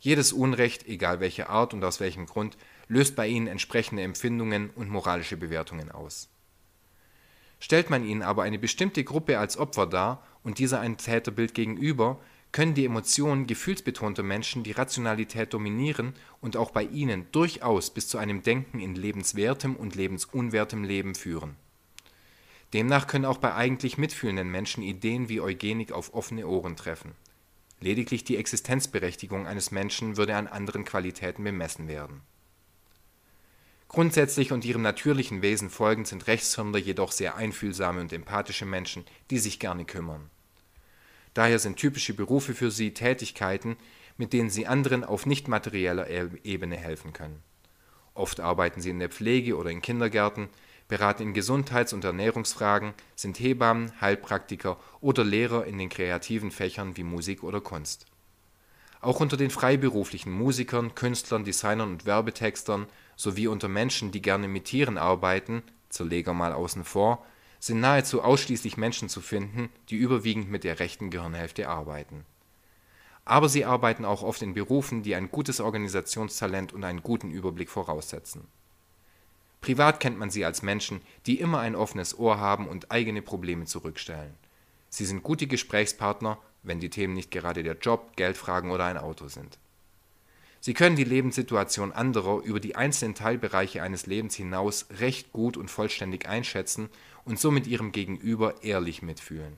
Jedes Unrecht, egal welche Art und aus welchem Grund, löst bei ihnen entsprechende Empfindungen und moralische Bewertungen aus. Stellt man ihnen aber eine bestimmte Gruppe als Opfer dar und dieser ein Täterbild gegenüber, können die Emotionen gefühlsbetonter Menschen die Rationalität dominieren und auch bei ihnen durchaus bis zu einem Denken in lebenswertem und lebensunwertem Leben führen. Demnach können auch bei eigentlich mitfühlenden Menschen Ideen wie Eugenik auf offene Ohren treffen. Lediglich die Existenzberechtigung eines Menschen würde an anderen Qualitäten bemessen werden Grundsätzlich und ihrem natürlichen Wesen folgend sind Rechtshirnler jedoch sehr einfühlsame und empathische Menschen, die sich gerne kümmern. Daher sind typische Berufe für sie Tätigkeiten, mit denen sie anderen auf nicht materieller Ebene helfen können. Oft arbeiten sie in der Pflege oder in Kindergärten, beraten in Gesundheits- und Ernährungsfragen, sind Hebammen, Heilpraktiker oder Lehrer in den kreativen Fächern wie Musik oder Kunst. Auch unter den freiberuflichen Musikern, Künstlern, Designern und Werbetextern sowie unter Menschen, die gerne mit Tieren arbeiten (Zerleger mal außen vor), sind nahezu ausschließlich Menschen zu finden, die überwiegend mit der rechten Gehirnhälfte arbeiten. Aber sie arbeiten auch oft in Berufen, die ein gutes Organisationstalent und einen guten Überblick voraussetzen. Privat kennt man sie als Menschen, die immer ein offenes Ohr haben und eigene Probleme zurückstellen. Sie sind gute Gesprächspartner, wenn die Themen nicht gerade der Job, Geldfragen oder ein Auto sind Sie können die Lebenssituation anderer über die einzelnen Teilbereiche eines Lebens hinaus recht gut und vollständig einschätzen und so mit ihrem Gegenüber ehrlich mitfühlen.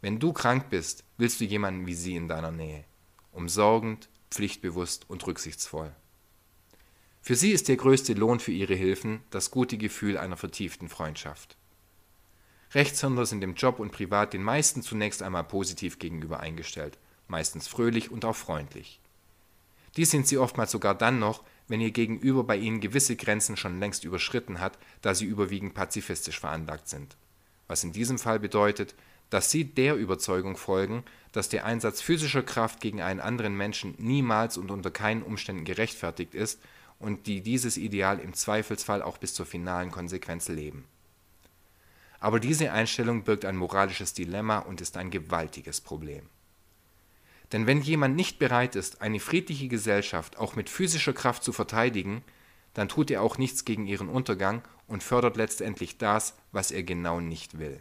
Wenn du krank bist, willst du jemanden wie sie in deiner Nähe. Umsorgend, pflichtbewusst und rücksichtsvoll. Für sie ist der größte Lohn für ihre Hilfen das gute Gefühl einer vertieften Freundschaft. Rechtshänder sind im Job und privat den meisten zunächst einmal positiv gegenüber eingestellt, meistens fröhlich und auch freundlich. Dies sind sie oftmals sogar dann noch, wenn ihr Gegenüber bei ihnen gewisse Grenzen schon längst überschritten hat, da sie überwiegend pazifistisch veranlagt sind. Was in diesem Fall bedeutet, dass sie der Überzeugung folgen, dass der Einsatz physischer Kraft gegen einen anderen Menschen niemals und unter keinen Umständen gerechtfertigt ist und die dieses Ideal im Zweifelsfall auch bis zur finalen Konsequenz leben. Aber diese Einstellung birgt ein moralisches Dilemma und ist ein gewaltiges Problem denn wenn jemand nicht bereit ist, eine friedliche Gesellschaft auch mit physischer Kraft zu verteidigen, dann tut er auch nichts gegen ihren Untergang und fördert letztendlich das, was er genau nicht will.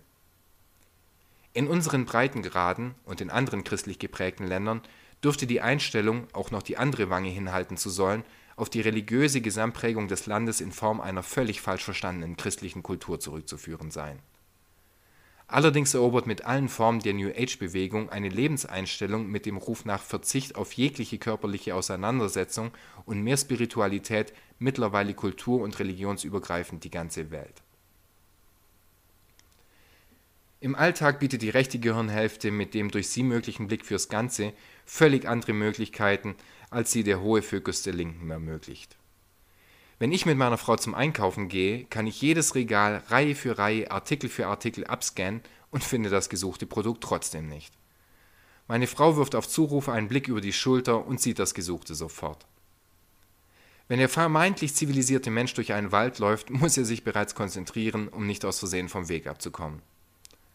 In unseren Breitengraden und in anderen christlich geprägten Ländern dürfte die Einstellung, auch noch die andere Wange hinhalten zu sollen, auf die religiöse Gesamtprägung des Landes in Form einer völlig falsch verstandenen christlichen Kultur zurückzuführen sein Allerdings erobert mit allen Formen der New-Age-Bewegung eine Lebenseinstellung mit dem Ruf nach Verzicht auf jegliche körperliche Auseinandersetzung und mehr Spiritualität mittlerweile kultur und religionsübergreifend die ganze Welt. Im Alltag bietet die rechte Gehirnhälfte mit dem durch sie möglichen Blick fürs Ganze völlig andere Möglichkeiten, als sie der hohe Fokus der Linken ermöglicht wenn ich mit meiner Frau zum Einkaufen gehe, kann ich jedes Regal Reihe für Reihe, Artikel für Artikel abscannen und finde das gesuchte Produkt trotzdem nicht. Meine Frau wirft auf Zuruf einen Blick über die Schulter und sieht das Gesuchte sofort. Wenn der vermeintlich zivilisierte Mensch durch einen Wald läuft, muss er sich bereits konzentrieren, um nicht aus Versehen vom Weg abzukommen.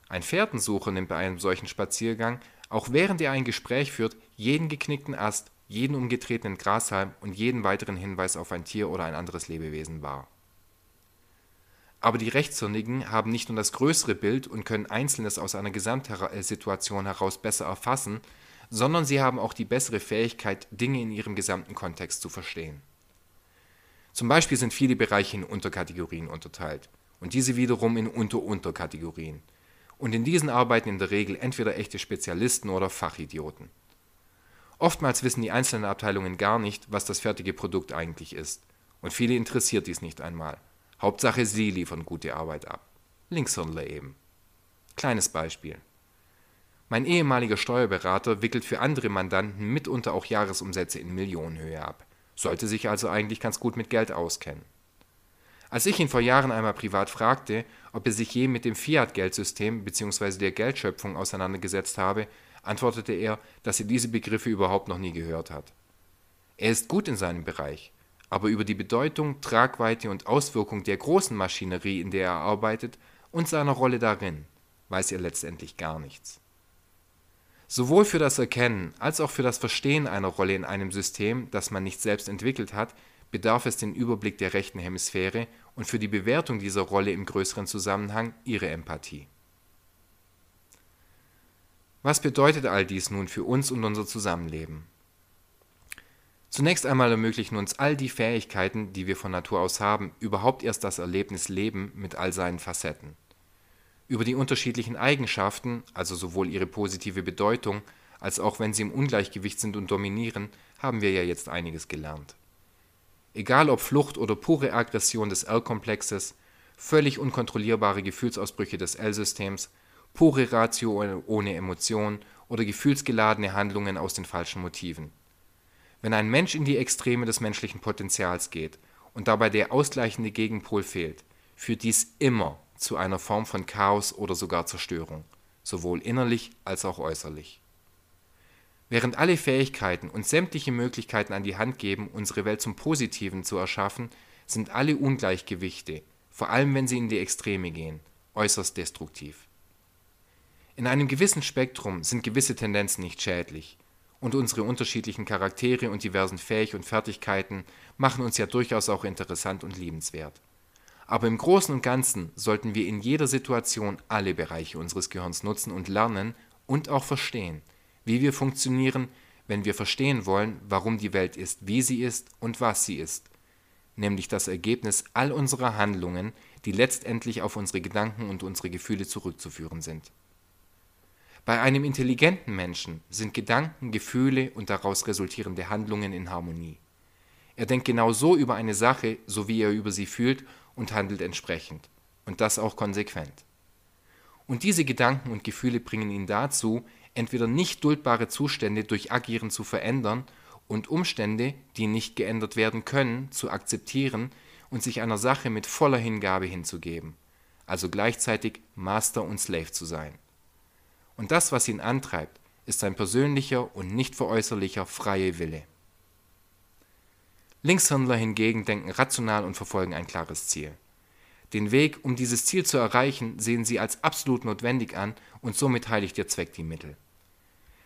Ein Fährtensucher nimmt bei einem solchen Spaziergang, auch während er ein Gespräch führt, jeden geknickten Ast, jeden umgetretenen Grashalm und jeden weiteren Hinweis auf ein Tier oder ein anderes Lebewesen wahr. Aber die Rechtshirnigen haben nicht nur das größere Bild und können Einzelnes aus einer Gesamtsituation heraus besser erfassen, sondern sie haben auch die bessere Fähigkeit, Dinge in ihrem gesamten Kontext zu verstehen. Zum Beispiel sind viele Bereiche in Unterkategorien unterteilt und diese wiederum in Unterunterkategorien. Und in diesen arbeiten in der Regel entweder echte Spezialisten oder Fachidioten. Oftmals wissen die einzelnen Abteilungen gar nicht, was das fertige Produkt eigentlich ist. Und viele interessiert dies nicht einmal. Hauptsache, sie liefern gute Arbeit ab. Linkshirnler eben. Kleines Beispiel. Mein ehemaliger Steuerberater wickelt für andere Mandanten mitunter auch Jahresumsätze in Millionenhöhe ab, sollte sich also eigentlich ganz gut mit Geld auskennen. Als ich ihn vor Jahren einmal privat fragte, ob er sich je mit dem Fiat-Geldsystem bzw. der Geldschöpfung auseinandergesetzt habe, antwortete er, dass er diese Begriffe überhaupt noch nie gehört hat. Er ist gut in seinem Bereich, aber über die Bedeutung, Tragweite und Auswirkung der großen Maschinerie, in der er arbeitet, und seiner Rolle darin, weiß er letztendlich gar nichts. Sowohl für das Erkennen als auch für das Verstehen einer Rolle in einem System, das man nicht selbst entwickelt hat, bedarf es den Überblick der rechten Hemisphäre und für die Bewertung dieser Rolle im größeren Zusammenhang ihre Empathie. Was bedeutet all dies nun für uns und unser Zusammenleben? Zunächst einmal ermöglichen uns all die Fähigkeiten, die wir von Natur aus haben, überhaupt erst das Erlebnis Leben mit all seinen Facetten. Über die unterschiedlichen Eigenschaften, also sowohl ihre positive Bedeutung, als auch wenn sie im Ungleichgewicht sind und dominieren, haben wir ja jetzt einiges gelernt. Egal ob Flucht oder pure Aggression des L-Komplexes, völlig unkontrollierbare Gefühlsausbrüche des L-Systems, pure Ratio ohne Emotion oder gefühlsgeladene Handlungen aus den falschen Motiven. Wenn ein Mensch in die Extreme des menschlichen Potenzials geht und dabei der ausgleichende Gegenpol fehlt, führt dies immer zu einer Form von Chaos oder sogar Zerstörung, sowohl innerlich als auch äußerlich. Während alle Fähigkeiten und sämtliche Möglichkeiten an die Hand geben, unsere Welt zum Positiven zu erschaffen, sind alle Ungleichgewichte, vor allem wenn sie in die Extreme gehen, äußerst destruktiv. In einem gewissen Spektrum sind gewisse Tendenzen nicht schädlich, und unsere unterschiedlichen Charaktere und diversen Fähig und Fertigkeiten machen uns ja durchaus auch interessant und liebenswert. Aber im Großen und Ganzen sollten wir in jeder Situation alle Bereiche unseres Gehirns nutzen und lernen und auch verstehen, wie wir funktionieren, wenn wir verstehen wollen, warum die Welt ist, wie sie ist und was sie ist, nämlich das Ergebnis all unserer Handlungen, die letztendlich auf unsere Gedanken und unsere Gefühle zurückzuführen sind. Bei einem intelligenten Menschen sind Gedanken, Gefühle und daraus resultierende Handlungen in Harmonie. Er denkt genau so über eine Sache, so wie er über sie fühlt und handelt entsprechend. Und das auch konsequent. Und diese Gedanken und Gefühle bringen ihn dazu, entweder nicht duldbare Zustände durch Agieren zu verändern und Umstände, die nicht geändert werden können, zu akzeptieren und sich einer Sache mit voller Hingabe hinzugeben, also gleichzeitig Master und Slave zu sein. Und das, was ihn antreibt, ist sein persönlicher und nicht veräußerlicher freier Wille. Linkshändler hingegen denken rational und verfolgen ein klares Ziel. Den Weg, um dieses Ziel zu erreichen, sehen sie als absolut notwendig an und somit heiligt ihr Zweck die Mittel.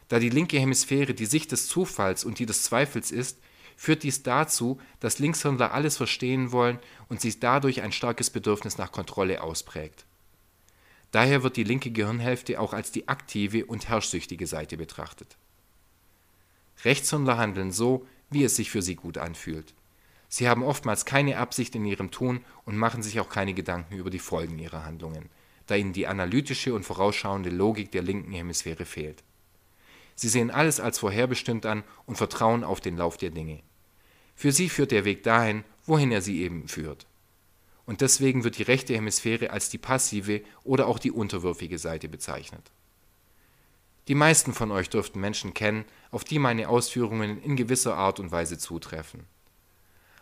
Da die linke Hemisphäre die Sicht des Zufalls und die des Zweifels ist, führt dies dazu, dass Linkshändler alles verstehen wollen und sich dadurch ein starkes Bedürfnis nach Kontrolle ausprägt. Daher wird die linke Gehirnhälfte auch als die aktive und herrschsüchtige Seite betrachtet. Rechtshändler handeln so, wie es sich für sie gut anfühlt. Sie haben oftmals keine Absicht in ihrem Tun und machen sich auch keine Gedanken über die Folgen ihrer Handlungen, da ihnen die analytische und vorausschauende Logik der linken Hemisphäre fehlt. Sie sehen alles als vorherbestimmt an und vertrauen auf den Lauf der Dinge. Für sie führt der Weg dahin, wohin er sie eben führt und deswegen wird die rechte Hemisphäre als die passive oder auch die unterwürfige Seite bezeichnet. Die meisten von euch dürften Menschen kennen, auf die meine Ausführungen in gewisser Art und Weise zutreffen.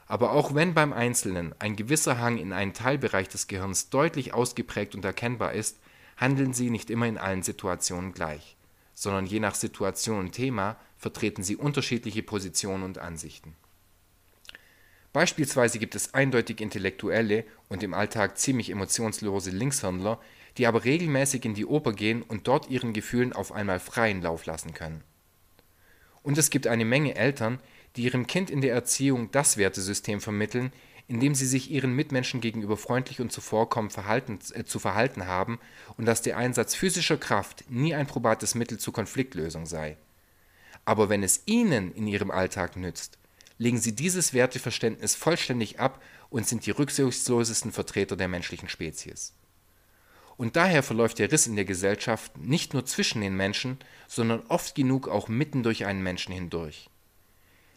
Aber auch wenn beim Einzelnen ein gewisser Hang in einen Teilbereich des Gehirns deutlich ausgeprägt und erkennbar ist, handeln sie nicht immer in allen Situationen gleich, sondern je nach Situation und Thema vertreten sie unterschiedliche Positionen und Ansichten. Beispielsweise gibt es eindeutig intellektuelle und im Alltag ziemlich emotionslose Linkshändler, die aber regelmäßig in die Oper gehen und dort ihren Gefühlen auf einmal freien Lauf lassen können. Und es gibt eine Menge Eltern, die ihrem Kind in der Erziehung das Wertesystem vermitteln, in dem sie sich ihren Mitmenschen gegenüber freundlich und zuvorkommend verhalten, äh, zu verhalten haben und dass der Einsatz physischer Kraft nie ein probates Mittel zur Konfliktlösung sei. Aber wenn es ihnen in ihrem Alltag nützt, legen sie dieses Werteverständnis vollständig ab und sind die rücksichtslosesten Vertreter der menschlichen Spezies. Und daher verläuft der Riss in der Gesellschaft nicht nur zwischen den Menschen, sondern oft genug auch mitten durch einen Menschen hindurch.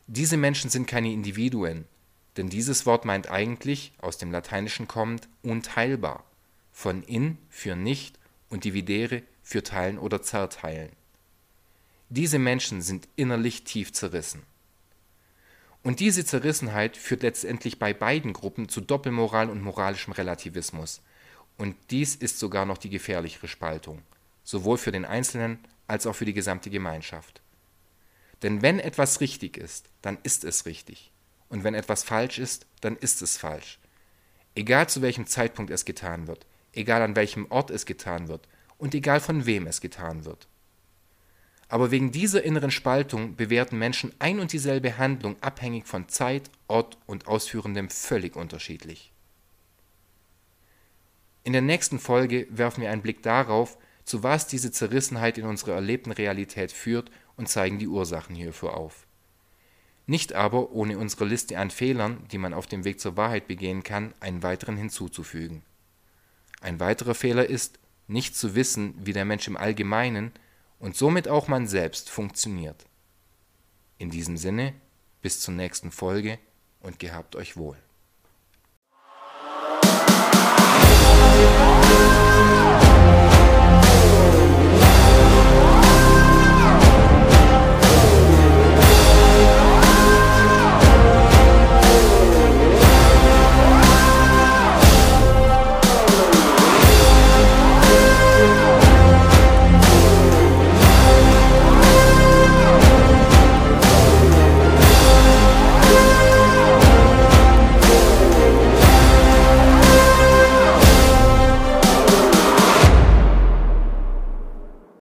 Diese Menschen sind keine Individuen, denn dieses Wort meint eigentlich, aus dem Lateinischen kommend, unteilbar, von in für nicht und dividere für teilen oder zerteilen. Diese Menschen sind innerlich tief zerrissen. Und diese Zerrissenheit führt letztendlich bei beiden Gruppen zu Doppelmoral und moralischem Relativismus. Und dies ist sogar noch die gefährlichere Spaltung, sowohl für den Einzelnen als auch für die gesamte Gemeinschaft. Denn wenn etwas richtig ist, dann ist es richtig. Und wenn etwas falsch ist, dann ist es falsch. Egal zu welchem Zeitpunkt es getan wird, egal an welchem Ort es getan wird und egal von wem es getan wird. Aber wegen dieser inneren Spaltung bewerten Menschen ein und dieselbe Handlung abhängig von Zeit, Ort und Ausführendem völlig unterschiedlich. In der nächsten Folge werfen wir einen Blick darauf, zu was diese Zerrissenheit in unserer erlebten Realität führt und zeigen die Ursachen hierfür auf. Nicht aber, ohne unsere Liste an Fehlern, die man auf dem Weg zur Wahrheit begehen kann, einen weiteren hinzuzufügen. Ein weiterer Fehler ist, nicht zu wissen, wie der Mensch im Allgemeinen und somit auch man selbst funktioniert. In diesem Sinne, bis zur nächsten Folge und gehabt euch wohl.